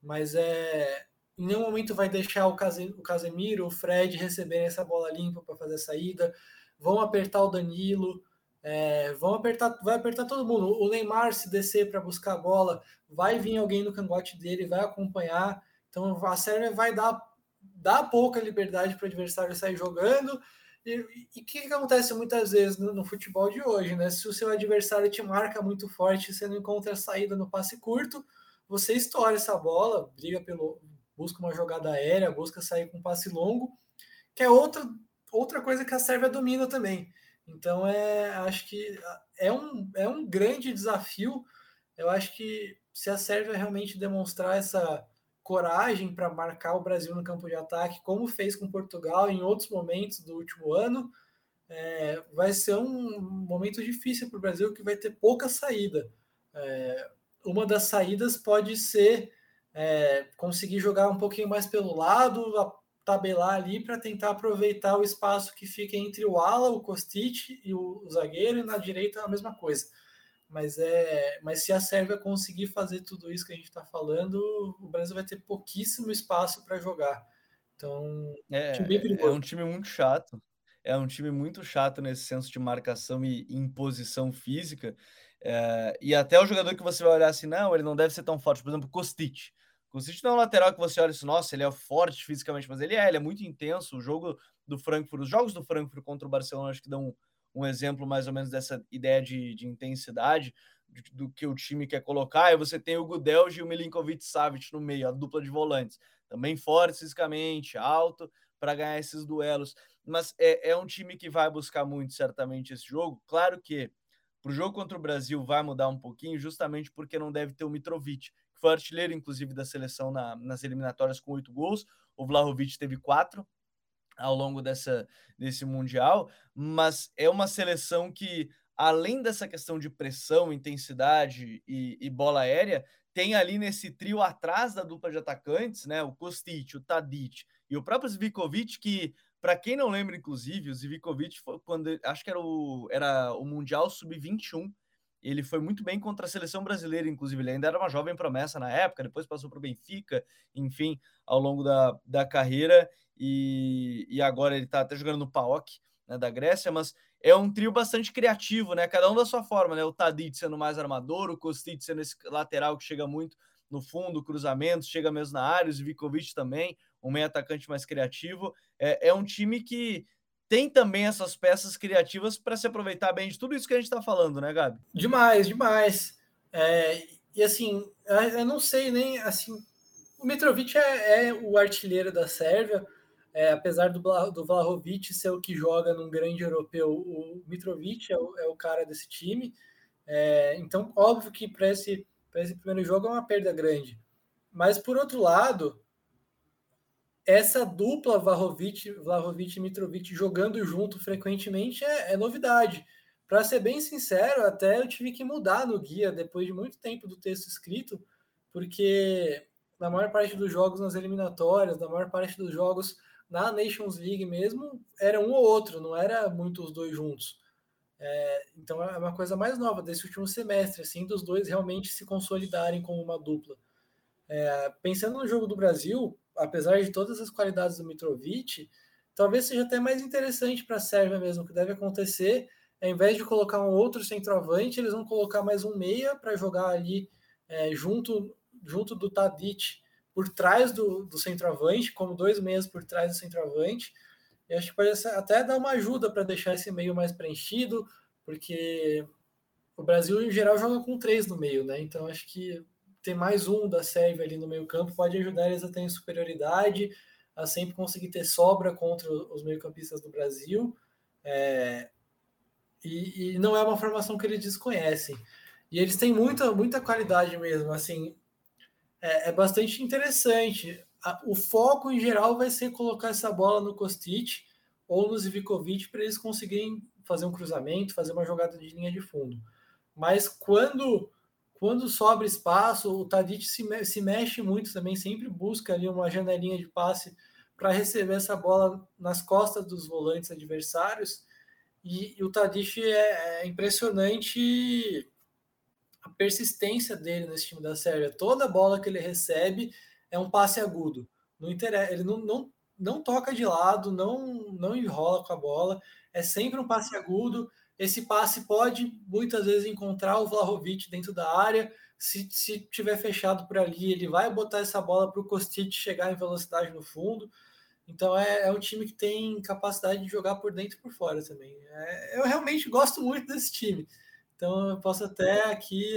Mas é, em nenhum momento vai deixar o, Casemiro, o Fred receberem essa bola limpa para fazer a saída. Vão apertar o Danilo, é, vão apertar, vai apertar todo mundo. O Neymar se descer para buscar a bola, vai vir alguém no cangote dele, vai acompanhar. Então a Sérvia vai dar, dar pouca liberdade para o adversário sair jogando e o que, que, acontece muitas vezes no, no, futebol de hoje, né? Se o seu adversário te marca muito forte, você não encontra saída no passe curto, você estoura essa bola, briga pelo, busca uma jogada aérea, busca sair com um passe longo, que é outra, outra coisa que a Sérvia domina também. Então é, acho que é um, é um grande desafio. Eu acho que se a Sérvia realmente demonstrar essa coragem para marcar o Brasil no campo de ataque, como fez com Portugal em outros momentos do último ano, é, vai ser um momento difícil para o Brasil que vai ter pouca saída. É, uma das saídas pode ser é, conseguir jogar um pouquinho mais pelo lado, tabelar ali para tentar aproveitar o espaço que fica entre o ala, o Kostic e o, o zagueiro, e na direita a mesma coisa. Mas, é, mas se a Sérvia conseguir fazer tudo isso que a gente está falando, o Brasil vai ter pouquíssimo espaço para jogar. Então, é, é um time muito chato. É um time muito chato nesse senso de marcação e imposição física. É, e até o jogador que você vai olhar assim, não, ele não deve ser tão forte. Por exemplo, Kostic. Kostic não é um lateral que você olha assim, nossa, ele é forte fisicamente, mas ele é, ele é muito intenso. O jogo do Frankfurt, os jogos do Frankfurt contra o Barcelona, acho que dão um exemplo mais ou menos dessa ideia de, de intensidade de, do que o time quer colocar. E você tem o Gudelj e o Milinkovic Savic no meio, a dupla de volantes. Também forte fisicamente, alto, para ganhar esses duelos. Mas é, é um time que vai buscar muito, certamente, esse jogo. Claro que para o jogo contra o Brasil vai mudar um pouquinho, justamente porque não deve ter o Mitrovic, que foi artilheiro, inclusive, da seleção na, nas eliminatórias com oito gols. O Vlahovic teve quatro, ao longo dessa, desse Mundial, mas é uma seleção que, além dessa questão de pressão, intensidade e, e bola aérea, tem ali nesse trio atrás da dupla de atacantes, né? O Kostic, o Tadic e o próprio Zvikovic, que, para quem não lembra, inclusive, o Zvikovic foi quando acho que era o, era o Mundial Sub-21. Ele foi muito bem contra a seleção brasileira, inclusive. Ele ainda era uma jovem promessa na época, depois passou para o Benfica, enfim, ao longo da, da carreira e, e agora ele está até jogando no PAOK né, da Grécia, mas é um trio bastante criativo, né? Cada um da sua forma, né? O Tadic sendo mais armador, o Kostic sendo esse lateral que chega muito no fundo, cruzamentos, chega mesmo na área, o Zvikovic também, um meio atacante mais criativo. É, é um time que tem também essas peças criativas para se aproveitar bem de tudo isso que a gente está falando, né, Gabi? Demais, demais. É, e assim, eu não sei nem assim. O Mitrovic é, é o artilheiro da Sérvia, é, apesar do, do Vlahovic ser o que joga num grande europeu, o Mitrovic é o, é o cara desse time. É, então, óbvio que para esse, esse primeiro jogo é uma perda grande. Mas, por outro lado, essa dupla Vlahovic, Vlahovic e Mitrovic jogando junto frequentemente é, é novidade. Para ser bem sincero, até eu tive que mudar no guia depois de muito tempo do texto escrito, porque na maior parte dos jogos nas eliminatórias, na maior parte dos jogos na Nations League mesmo, era um ou outro, não era muito os dois juntos. É, então é uma coisa mais nova desse último semestre, assim, dos dois realmente se consolidarem como uma dupla. É, pensando no jogo do Brasil, apesar de todas as qualidades do Mitrovic, talvez seja até mais interessante para a Sérvia mesmo, que deve acontecer, ao invés de colocar um outro centroavante, eles vão colocar mais um meia para jogar ali é, junto, junto do Tadic por trás do, do centroavante, como dois meias por trás do centroavante. E acho que pode até dar uma ajuda para deixar esse meio mais preenchido, porque o Brasil, em geral, joga com três no meio, né? Então acho que ter mais um da Sérvia ali no meio campo pode ajudar eles a terem superioridade, a sempre conseguir ter sobra contra os meio-campistas do Brasil. É, e, e, não é uma formação que eles desconhecem. E eles têm muita, muita qualidade mesmo. Assim, é, é bastante interessante. o foco em geral vai ser colocar essa bola no Kostic ou no Zivkovic para eles conseguirem fazer um cruzamento, fazer uma jogada de linha de fundo. Mas quando quando sobra espaço, o Tadic se, me se mexe muito também, sempre busca ali uma janelinha de passe para receber essa bola nas costas dos volantes adversários. E, e o Tadic é, é, impressionante a persistência dele nesse time da Sérvia. Toda bola que ele recebe é um passe agudo. Não interessa, ele não, não, não toca de lado, não, não enrola com a bola. É sempre um passe agudo esse passe pode muitas vezes encontrar o Vlahovic dentro da área. Se, se tiver fechado por ali, ele vai botar essa bola para o Kostic chegar em velocidade no fundo. Então é, é, um time que tem capacidade de jogar por dentro e por fora também. É, eu realmente gosto muito desse time. Então eu posso até aqui,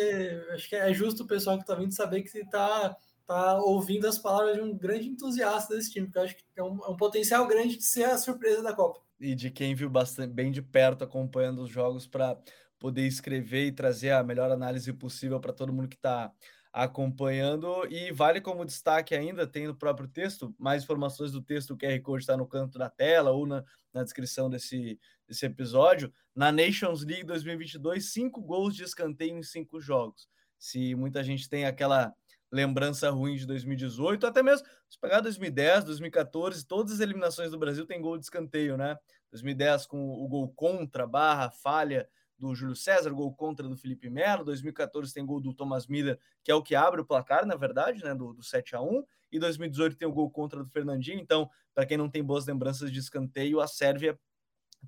acho que é justo o pessoal que está vindo saber que está tá ouvindo as palavras de um grande entusiasta desse time, porque eu acho que é um, é um potencial grande de ser a surpresa da Copa. E de quem viu bastante bem de perto acompanhando os jogos para poder escrever e trazer a melhor análise possível para todo mundo que está acompanhando. E vale como destaque ainda, tem no próprio texto, mais informações do texto, o QR Code está no canto da tela ou na, na descrição desse, desse episódio. Na Nations League 2022, cinco gols de escanteio em cinco jogos. Se muita gente tem aquela lembrança ruim de 2018, até mesmo se pegar 2010, 2014, todas as eliminações do Brasil tem gol de escanteio, né? 2010 com o gol contra, barra, falha do Júlio César, gol contra do Felipe Melo, 2014 tem gol do Thomas Miller, que é o que abre o placar, na verdade, né, do, do 7 a 1 e 2018 tem o gol contra do Fernandinho, então, para quem não tem boas lembranças de escanteio, a Sérvia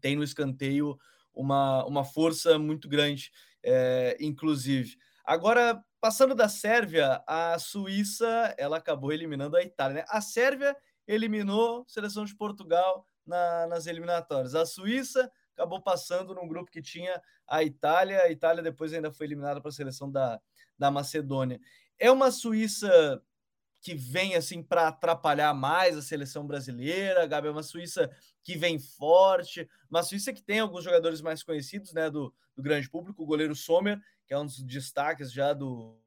tem no escanteio uma, uma força muito grande, é, inclusive. Agora, Passando da Sérvia, a Suíça ela acabou eliminando a Itália. Né? A Sérvia eliminou a seleção de Portugal na, nas eliminatórias. A Suíça acabou passando num grupo que tinha a Itália. A Itália depois ainda foi eliminada para a seleção da, da Macedônia. É uma Suíça que vem assim para atrapalhar mais a seleção brasileira, Gabi, é uma Suíça que vem forte, uma Suíça que tem alguns jogadores mais conhecidos, né, do, do grande público, o goleiro Sommer, que é um dos destaques já do,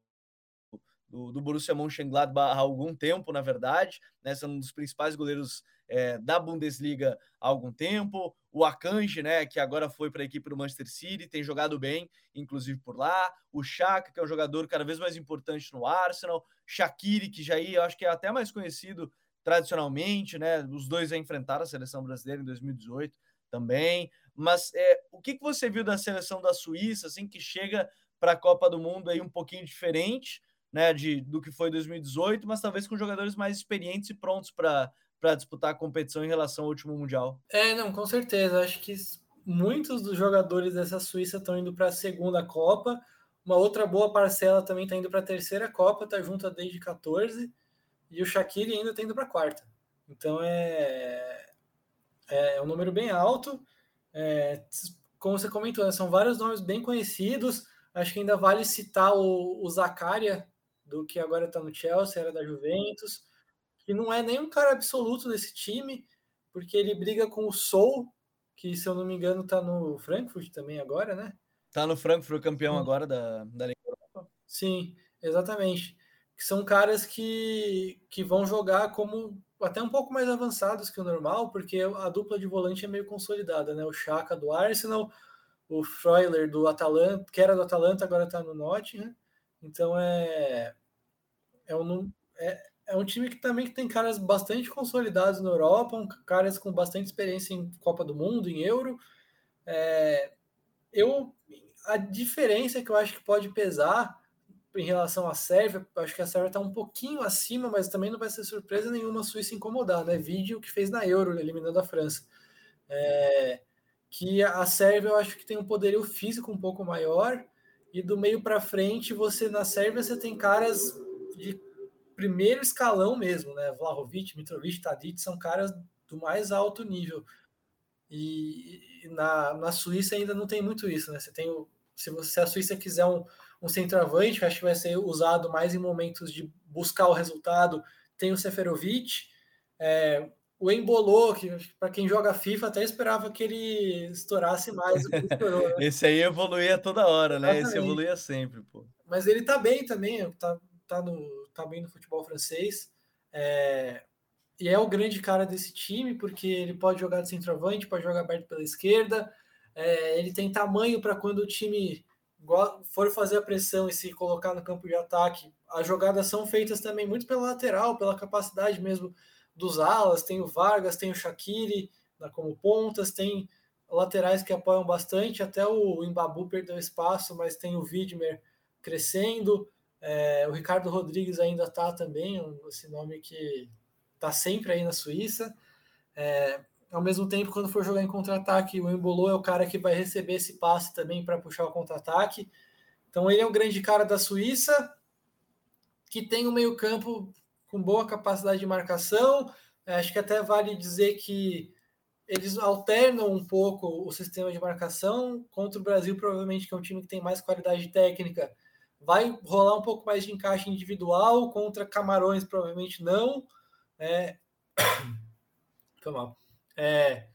do, do Borussia Mönchengladbach há algum tempo, na verdade, né? São um dos principais goleiros é, da Bundesliga há algum tempo. O Akanji, né, que agora foi para a equipe do Manchester City, tem jogado bem, inclusive por lá. O Chaka, que é um jogador cada vez mais importante no Arsenal. Shaqiri, que já aí eu acho que é até mais conhecido tradicionalmente, né? Os dois já enfrentaram a seleção brasileira em 2018 também. Mas é, o que, que você viu da seleção da Suíça, assim, que chega para a Copa do Mundo aí um pouquinho diferente, né, de, do que foi 2018, mas talvez com jogadores mais experientes e prontos para para disputar a competição em relação ao último mundial. É, não, com certeza. Acho que muitos dos jogadores dessa Suíça estão indo para a segunda Copa. Uma outra boa parcela também está indo para a terceira Copa, está junto desde 14. E o Shaqiri ainda está indo para a quarta. Então é, é um número bem alto. É, como você comentou, né, são vários nomes bem conhecidos. Acho que ainda vale citar o, o Zacaria, do que agora está no Chelsea, era da Juventus, que não é nenhum cara absoluto desse time, porque ele briga com o Sol, que se eu não me engano está no Frankfurt também agora, né? Tá no Frankfurt, campeão Sim. agora da, da Liga Europa. Sim, exatamente. Que são caras que, que vão jogar como até um pouco mais avançados que o normal, porque a dupla de volante é meio consolidada, né? O Chaka do Arsenal, o Freuler do Atalanta, que era do Atalanta, agora está no Nottingham. Então é, é, um, é, é um time que também tem caras bastante consolidados na Europa, caras com bastante experiência em Copa do Mundo, em Euro. É, eu a diferença que eu acho que pode pesar em relação à Sérvia, acho que a Sérvia está um pouquinho acima, mas também não vai ser surpresa nenhuma a Suíça incomodar, né? Vídeo que fez na Euro, eliminando a França. É, que a Sérvia eu acho que tem um poderio físico um pouco maior, E do meio para frente, você na Sérvia você tem caras de primeiro escalão mesmo, né? Vlahovic, Mitrovic, Tadic são caras do mais alto nível. E, na, na Suíça ainda não tem muito isso, né? Você tem o, se, você, se a Suíça quiser um, um centroavante, acho que vai ser usado mais em momentos de buscar o resultado, tem o Seferovic, é, o Embolou, que para quem joga FIFA até esperava que ele estourasse mais estourou. Né? Esse aí evoluía toda hora, né? Exatamente. Esse evoluía sempre, pô. Mas ele tá bem também, tá, tá, no, tá bem no futebol francês. É, e é o grande cara desse time, porque ele pode jogar de centroavante, pode jogar aberto pela esquerda. É, ele tem tamanho para quando o time for fazer a pressão e se colocar no campo de ataque. As jogadas são feitas também muito pela lateral, pela capacidade mesmo dos alas. Tem o Vargas, tem o Shaqiri como pontas, tem laterais que apoiam bastante. Até o Embabu perdeu espaço, mas tem o Widmer crescendo. É, o Ricardo Rodrigues ainda está também, esse nome que está sempre aí na Suíça. É, ao mesmo tempo, quando for jogar em contra-ataque, o Embolo é o cara que vai receber esse passe também para puxar o contra-ataque. Então ele é o grande cara da Suíça, que tem um meio-campo com boa capacidade de marcação. É, acho que até vale dizer que eles alternam um pouco o sistema de marcação contra o Brasil, provavelmente que é um time que tem mais qualidade técnica. Vai rolar um pouco mais de encaixe individual, contra Camarões, provavelmente não. É... Foi mal. É,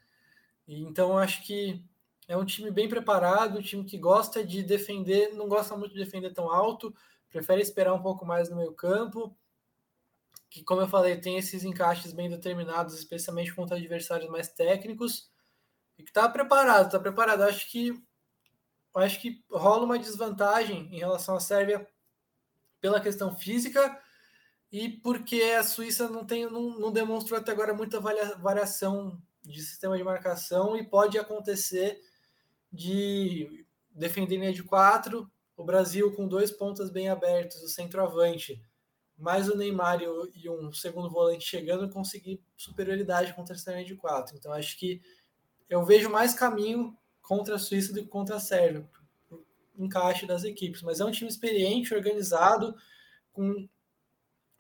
então acho que é um time bem preparado, um time que gosta de defender, não gosta muito de defender tão alto, prefere esperar um pouco mais no meio campo, que como eu falei, tem esses encaixes bem determinados, especialmente contra adversários mais técnicos, e que está preparado, está preparado. Acho que acho que rola uma desvantagem em relação à Sérvia pela questão física e porque a Suíça não tem não, não demonstrou até agora muita variação de sistema de marcação e pode acontecer de defender linha de quatro, o Brasil com dois pontas bem abertos, o centroavante, mais o Neymar e um segundo volante chegando, conseguir superioridade contra a linha de quatro. Então acho que eu vejo mais caminho contra a Suíça do que contra a Sérvia, encaixe das equipes, mas é um time experiente, organizado, com,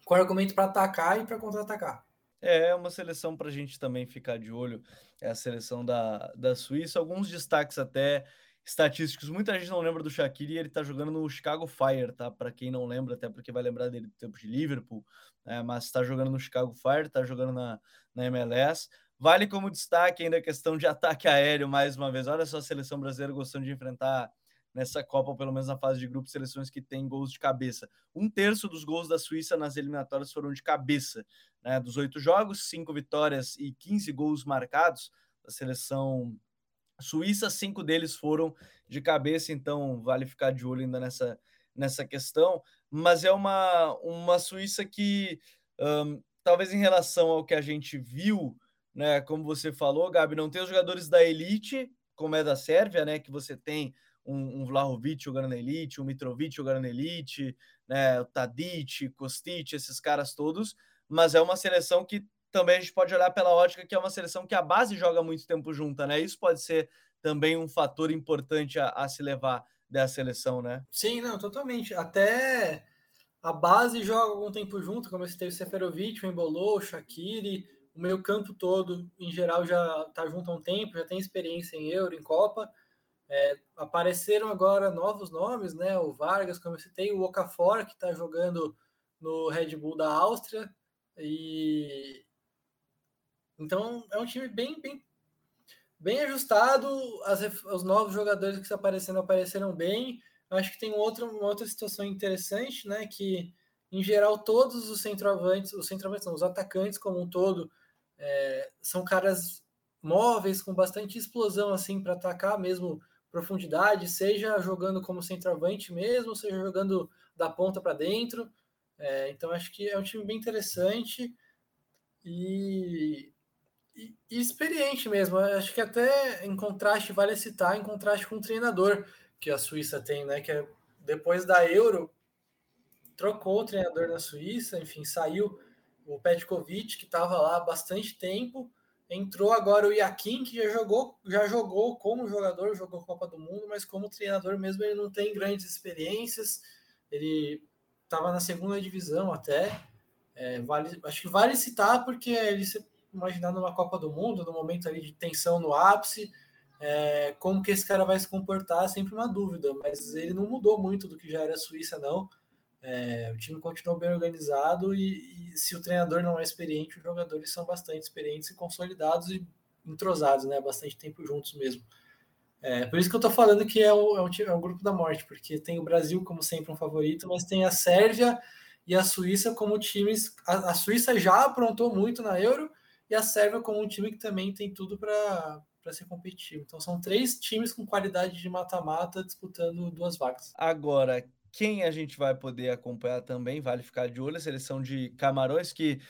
com argumento para atacar e para contra-atacar. É uma seleção para a gente também ficar de olho, é a seleção da, da Suíça. Alguns destaques até estatísticos. Muita gente não lembra do Shaqiri e ele está jogando no Chicago Fire, tá? Para quem não lembra, até porque vai lembrar dele do tempo de Liverpool, é, mas está jogando no Chicago Fire, está jogando na, na MLS. Vale como destaque ainda a questão de ataque aéreo, mais uma vez. Olha só a seleção brasileira gostando de enfrentar nessa Copa, ou pelo menos na fase de grupo, seleções que têm gols de cabeça. Um terço dos gols da Suíça nas eliminatórias foram de cabeça. Né? Dos oito jogos, cinco vitórias e 15 gols marcados da seleção suíça, cinco deles foram de cabeça, então vale ficar de olho ainda nessa, nessa questão. Mas é uma, uma Suíça que, um, talvez em relação ao que a gente viu, né, como você falou, Gabi, não tem os jogadores da elite, como é da Sérvia, né, que você tem um, um Vlahovic jogando na elite, um Mitrovic jogando na elite, né, o Tadic, Kostic, esses caras todos, mas é uma seleção que também a gente pode olhar pela ótica que é uma seleção que a base joga muito tempo junta, né? Isso pode ser também um fator importante a, a se levar dessa seleção, né? Sim, não, totalmente. Até a base joga algum tempo junto, como você teve o Seferovic, o Embolou, o Shaqiri, o meio campo todo, em geral, já está junto há um tempo, já tem experiência em Euro, em Copa. É, apareceram agora novos nomes, né? O Vargas, como eu citei, o Okafor, que está jogando no Red Bull da Áustria. E então é um time bem, bem, bem ajustado. As, os novos jogadores que estão aparecendo apareceram bem. Acho que tem outra, uma outra situação interessante, né? Que em geral todos os centroavantes, os centroavantes, não, os atacantes como um todo, é, são caras móveis com bastante explosão assim para atacar mesmo profundidade, seja jogando como centroavante mesmo, seja jogando da ponta para dentro. É, então acho que é um time bem interessante e, e, e, experiente mesmo. Acho que até em contraste vale citar, em contraste com o treinador que a Suíça tem, né? Que é, depois da Euro trocou o treinador na Suíça, enfim, saiu o Petkovic, que estava lá há bastante tempo, Entrou agora o Yakin, que já jogou, já jogou como jogador, jogou Copa do Mundo, mas como treinador mesmo ele não tem grandes experiências. Ele estava na segunda divisão até. É, vale, acho que vale citar porque ele se imaginando uma Copa do Mundo, no momento ali de tensão no ápice, é, como que esse cara vai se comportar, é sempre uma dúvida, mas ele não mudou muito do que já era Suíça, não. É, o time continuou bem organizado e, e, se o treinador não é experiente, os jogadores são bastante experientes e consolidados e entrosados, né? Bastante tempo juntos mesmo. É, por isso que eu tô falando que é o, é o, é o grupo da morte, porque tem o Brasil como sempre um favorito, mas tem a Sérvia e a Suíça como times. A, a Suíça já aprontou muito na Euro e a Sérvia como um time que também tem tudo para ser competitivo. Então são três times com qualidade de mata-mata disputando duas vagas. Agora, quem a gente vai poder acompanhar também, vale ficar de olho, a seleção de Camarões, que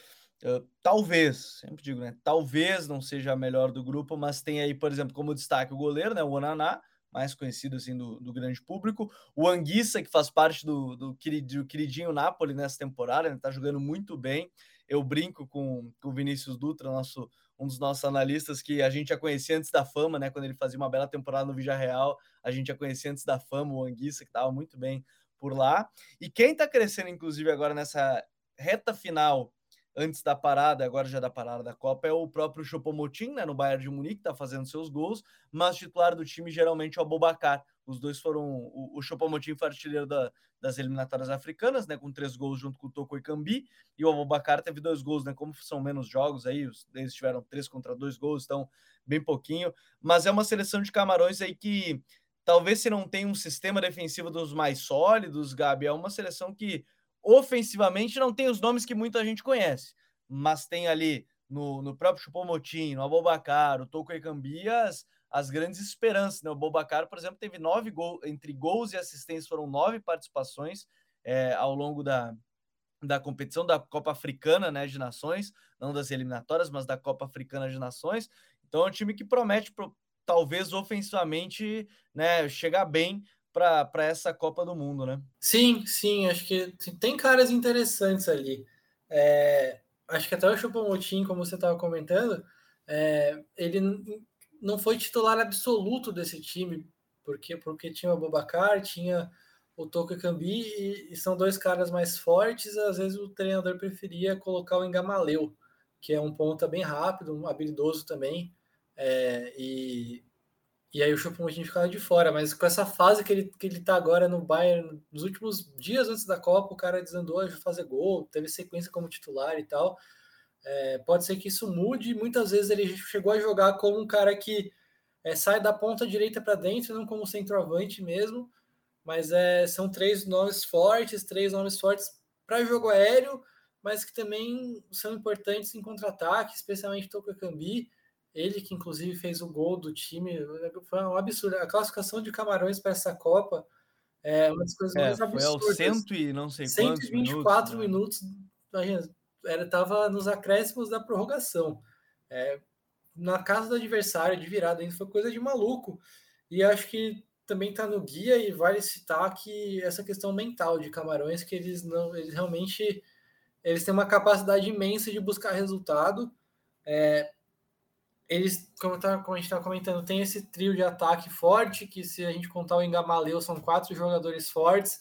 uh, talvez, sempre digo, né? Talvez não seja a melhor do grupo, mas tem aí, por exemplo, como destaque o goleiro, né? O Onaná, mais conhecido assim do, do, grande público. O Anguissa, que faz parte do, do, do queridinho Napoli nessa temporada, né? tá jogando muito bem. Eu brinco com o Vinícius Dutra, nosso, um dos nossos analistas, que a gente já conhecia antes da fama, né? Quando ele fazia uma bela temporada no Vigia Real, a gente já conhecia antes da fama o Anguissa, que estava muito bem por lá. E quem está crescendo, inclusive, agora nessa reta final, antes da parada, agora já da parada da Copa, é o próprio Chopomotin, né, no Bayern de Munique, está fazendo seus gols, mas titular do time geralmente é o Abobacar. Os dois foram. O, o Chopomotin foi artilheiro da, das eliminatórias africanas, né, com três gols junto com o Toko e Cambi, e o Abobacar teve dois gols, né, como são menos jogos aí, eles tiveram três contra dois gols, então bem pouquinho, mas é uma seleção de camarões aí que Talvez se não tem um sistema defensivo dos mais sólidos, Gabi, é uma seleção que ofensivamente não tem os nomes que muita gente conhece, mas tem ali no, no próprio Chupomotim, no Abobacar, o Toko Ekambi, as, as grandes esperanças. Né? O Abobacar, por exemplo, teve nove gols, entre gols e assistências, foram nove participações é, ao longo da, da competição da Copa Africana né, de Nações, não das eliminatórias, mas da Copa Africana de Nações. Então é um time que promete talvez ofensivamente, né, chegar bem para essa Copa do Mundo, né? Sim, sim, acho que tem caras interessantes ali. É, acho que até o Chupomotim, como você estava comentando, é, ele não foi titular absoluto desse time, porque, porque tinha o Bobacar, tinha o Toca Cambi, e, e, são dois caras mais fortes, às vezes o treinador preferia colocar o Engamaleu, que é um ponta bem rápido, um habilidoso também, é, e, e aí o Choupo-Moting ficava de fora, mas com essa fase que ele, que ele tá agora no Bayern, nos últimos dias antes da Copa, o cara desandou a fazer gol, teve sequência como titular e tal. É, pode ser que isso mude. Muitas vezes ele chegou a jogar como um cara que é, sai da ponta direita para dentro, não como centroavante mesmo. Mas é, são três nomes fortes, três nomes fortes para jogo aéreo, mas que também são importantes em contra-ataque, especialmente Toko Cambi. Ele que inclusive fez o gol do time, foi um absurdo. A classificação de Camarões para essa Copa é uma das coisas é, mais absurdas. Foi cento e não sei 124 minutos, minutos era estava nos acréscimos da prorrogação. É, na casa do adversário de virada ainda foi coisa de maluco. E acho que também está no guia e vale citar que essa questão mental de Camarões que eles não, eles realmente eles têm uma capacidade imensa de buscar resultado. É, eles, como, tá, como a gente está comentando, tem esse trio de ataque forte, que se a gente contar o Engamaleu, são quatro jogadores fortes,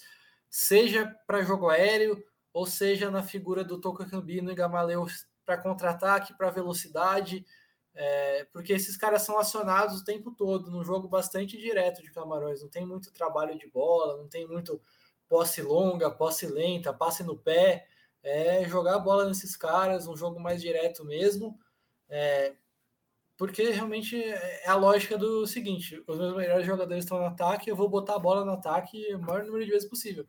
seja para jogo aéreo, ou seja na figura do Toca Cambino e Engamaleu para contra-ataque, para velocidade, é, porque esses caras são acionados o tempo todo, num jogo bastante direto de Camarões, não tem muito trabalho de bola, não tem muito posse longa, posse lenta, passe no pé, é jogar a bola nesses caras, um jogo mais direto mesmo, é, porque realmente é a lógica do seguinte: os meus melhores jogadores estão no ataque, eu vou botar a bola no ataque o maior número de vezes possível.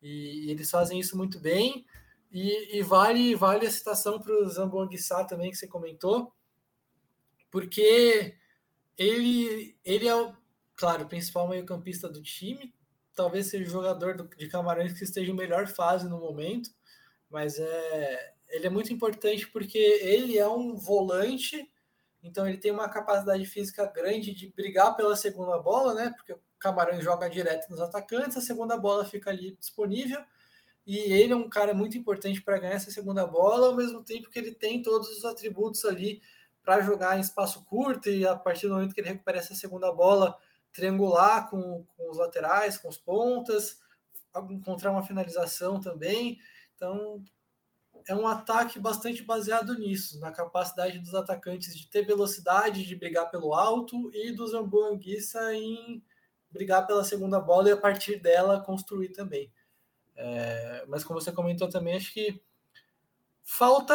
E, e eles fazem isso muito bem. E, e vale, vale a citação para o Zamboanguissá também, que você comentou, porque ele, ele é, o, claro, o principal meio-campista do time, talvez seja o jogador do, de Camarões que esteja em melhor fase no momento, mas é, ele é muito importante porque ele é um volante então ele tem uma capacidade física grande de brigar pela segunda bola, né? Porque o Camarões joga direto nos atacantes, a segunda bola fica ali disponível. E ele é um cara muito importante para ganhar essa segunda bola, ao mesmo tempo que ele tem todos os atributos ali para jogar em espaço curto e a partir do momento que ele recupera essa segunda bola, triangular com, com os laterais, com os pontas, encontrar uma finalização também. Então, é um ataque bastante baseado nisso, na capacidade dos atacantes de ter velocidade, de brigar pelo alto e do Zambu Anguissa em brigar pela segunda bola e a partir dela construir também. É, mas como você comentou também, acho que falta.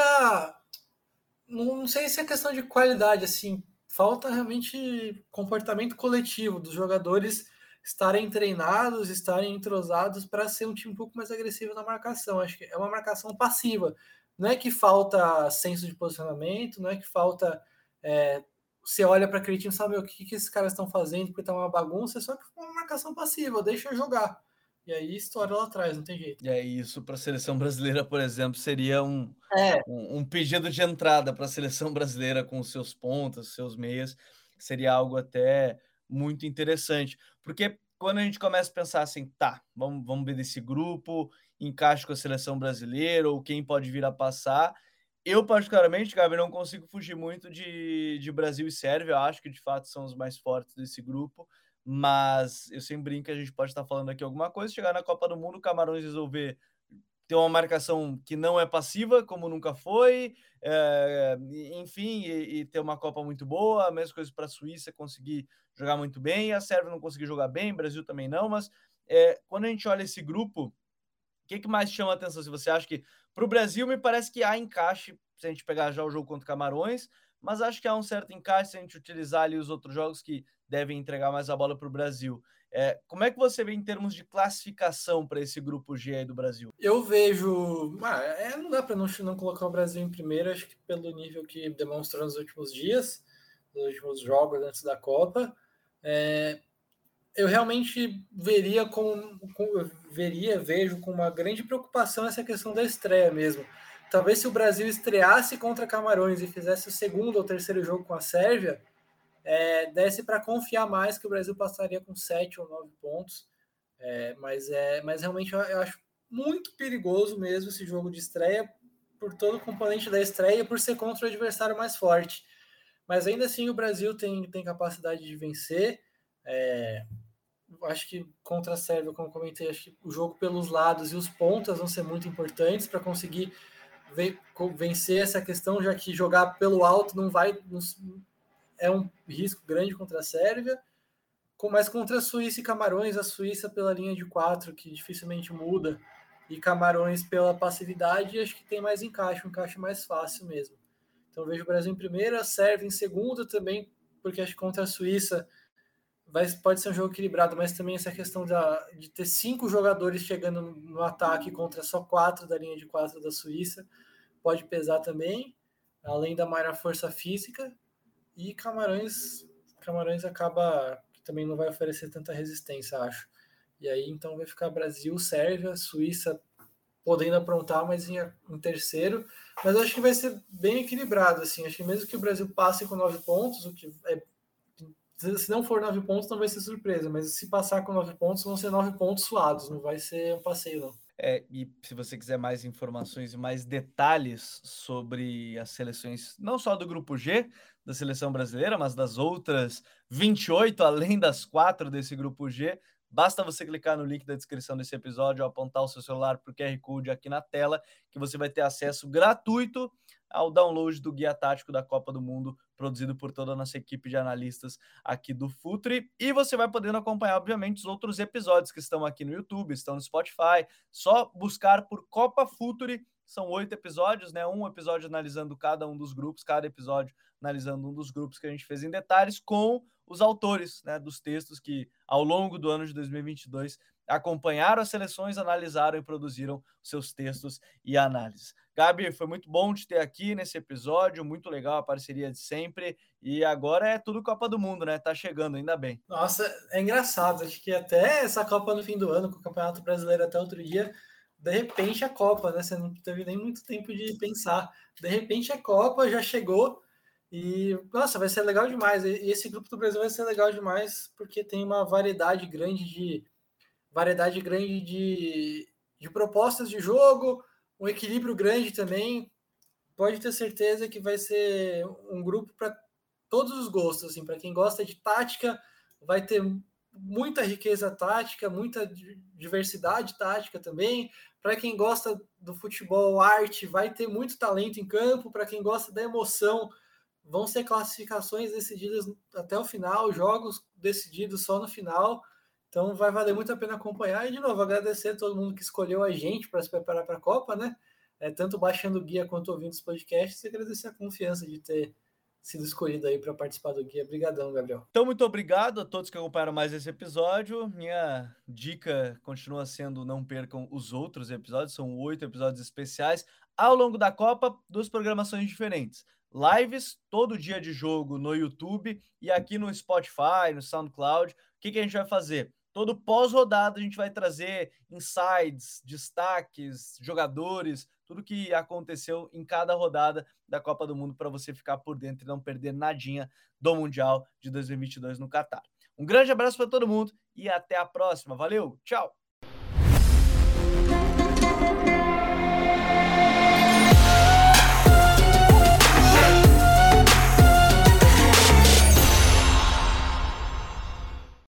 Não sei se é questão de qualidade, assim, falta realmente comportamento coletivo dos jogadores estarem treinados, estarem entrosados para ser um time um pouco mais agressivo na marcação. Acho que é uma marcação passiva. Não é que falta senso de posicionamento, não é que falta. É, você olha para aquele time e sabe o que, que esses caras estão fazendo, porque tá uma bagunça, é só que uma marcação passiva, deixa eu jogar. E aí história lá atrás, não tem jeito. E é isso para a seleção brasileira, por exemplo, seria um, é. um, um, pedido de entrada para a seleção brasileira com os seus pontos, seus meias, seria algo até muito interessante. Porque quando a gente começa a pensar assim, tá, vamos, vamos ver desse grupo, encaixe com a seleção brasileira, ou quem pode vir a passar. Eu, particularmente, Gabi, não consigo fugir muito de, de Brasil e Sérvia. Eu acho que de fato são os mais fortes desse grupo mas eu sempre brinco que a gente pode estar falando aqui alguma coisa, chegar na Copa do Mundo, o Camarões resolver ter uma marcação que não é passiva, como nunca foi, é, enfim, e, e, ter uma Copa muito boa, a mesma coisa para a Suíça conseguir jogar muito bem, a Sérvia não conseguir jogar bem, o Brasil também não, mas é, quando a gente olha esse grupo, o que, que mais chama a atenção? Se você acha que para o Brasil me parece que há encaixe, se a gente pegar já o jogo contra Camarões, mas acho que há um certo encaixe se a gente utilizar ali os outros jogos que devem entregar mais a bola para o Brasil. É, como é que você vê em termos de classificação para esse grupo G aí do Brasil? Eu vejo. Ah, é, não dá para não, não colocar o Brasil em primeiro, acho que pelo nível que demonstrou nos últimos dias, nos últimos jogos antes da Copa. É, eu realmente veria com, com, veria, vejo com uma grande preocupação essa questão da estreia mesmo. Talvez se o Brasil estreasse contra Camarões e fizesse o segundo ou terceiro jogo com a Sérvia, é, desse para confiar mais que o Brasil passaria com sete ou nove pontos. É, mas, é, mas realmente eu, eu, acho muito perigoso mesmo esse jogo de estreia, por todo o componente da estreia e por ser contra o adversário mais forte. Mas ainda assim o Brasil tem, tem capacidade de vencer. É, acho que contra a Sérvia, como comentei, acho que o jogo pelos lados e os pontas vão ser muito importantes para conseguir vencer essa questão, já que jogar pelo alto não vai, é um risco grande contra a Sérvia, mas contra a Suíça e Camarões, a Suíça pela linha de quatro, que dificilmente muda, e Camarões pela passividade, acho que tem mais encaixe, um encaixe mais fácil mesmo. Então vejo o Brasil em primeira, a Sérvia em segunda também, porque acho que contra a Suíça vai, pode ser um jogo equilibrado, mas também essa questão da, de ter cinco jogadores chegando no ataque contra só quatro da linha de quatro da Suíça pode pesar também, além da maior força física. E Camarões, Camarões acaba que também não vai oferecer tanta resistência, acho. E aí então vai ficar Brasil, Sérvia, Suíça podendo aprontar, mas em, em terceiro. Mas acho que vai ser bem equilibrado, assim. Acho que mesmo que o Brasil passe com nove pontos, o que é se não for nove pontos, não vai ser surpresa, mas se passar com nove pontos, vão ser nove pontos suados, não vai ser um passeio, não. É, e se você quiser mais informações e mais detalhes sobre as seleções, não só do grupo G da seleção brasileira, mas das outras 28, além das quatro desse grupo G, basta você clicar no link da descrição desse episódio, apontar o seu celular para o QR Code aqui na tela, que você vai ter acesso gratuito ao download do guia tático da Copa do Mundo, produzido por toda a nossa equipe de analistas aqui do Futre. E você vai podendo acompanhar, obviamente, os outros episódios que estão aqui no YouTube, estão no Spotify. Só buscar por Copa Futre. São oito episódios, né? Um episódio analisando cada um dos grupos, cada episódio analisando um dos grupos que a gente fez em detalhes, com os autores né, dos textos que, ao longo do ano de 2022, acompanharam as seleções, analisaram e produziram seus textos e análises. Gabi, foi muito bom te ter aqui nesse episódio, muito legal a parceria de sempre. E agora é tudo Copa do Mundo, né? Tá chegando, ainda bem. Nossa, é engraçado. Acho que até essa Copa no fim do ano, com o Campeonato Brasileiro até outro dia, de repente a Copa, né? Você não teve nem muito tempo de pensar. De repente a Copa já chegou. E, nossa, vai ser legal demais. E esse grupo do Brasil vai ser legal demais, porque tem uma variedade grande de variedade grande de, de propostas de jogo, um equilíbrio grande também. pode ter certeza que vai ser um grupo para todos os gostos, assim, para quem gosta de tática, vai ter muita riqueza tática, muita diversidade tática também. Para quem gosta do futebol arte, vai ter muito talento em campo. Para quem gosta da emoção, vão ser classificações decididas até o final, jogos decididos só no final. Então vai valer muito a pena acompanhar. E de novo, agradecer a todo mundo que escolheu a gente para se preparar para a Copa, né? É, tanto baixando o guia quanto ouvindo os podcasts, e agradecer a confiança de ter sido escolhido aí para participar do guia. Obrigadão, Gabriel. Então, muito obrigado a todos que acompanharam mais esse episódio. Minha dica continua sendo não percam os outros episódios, são oito episódios especiais. Ao longo da Copa, duas programações diferentes. Lives todo dia de jogo no YouTube e aqui no Spotify, no SoundCloud. O que, que a gente vai fazer? Todo pós-rodada a gente vai trazer insights, destaques, jogadores, tudo que aconteceu em cada rodada da Copa do Mundo para você ficar por dentro e não perder nadinha do Mundial de 2022 no Catar. Um grande abraço para todo mundo e até a próxima. Valeu, tchau!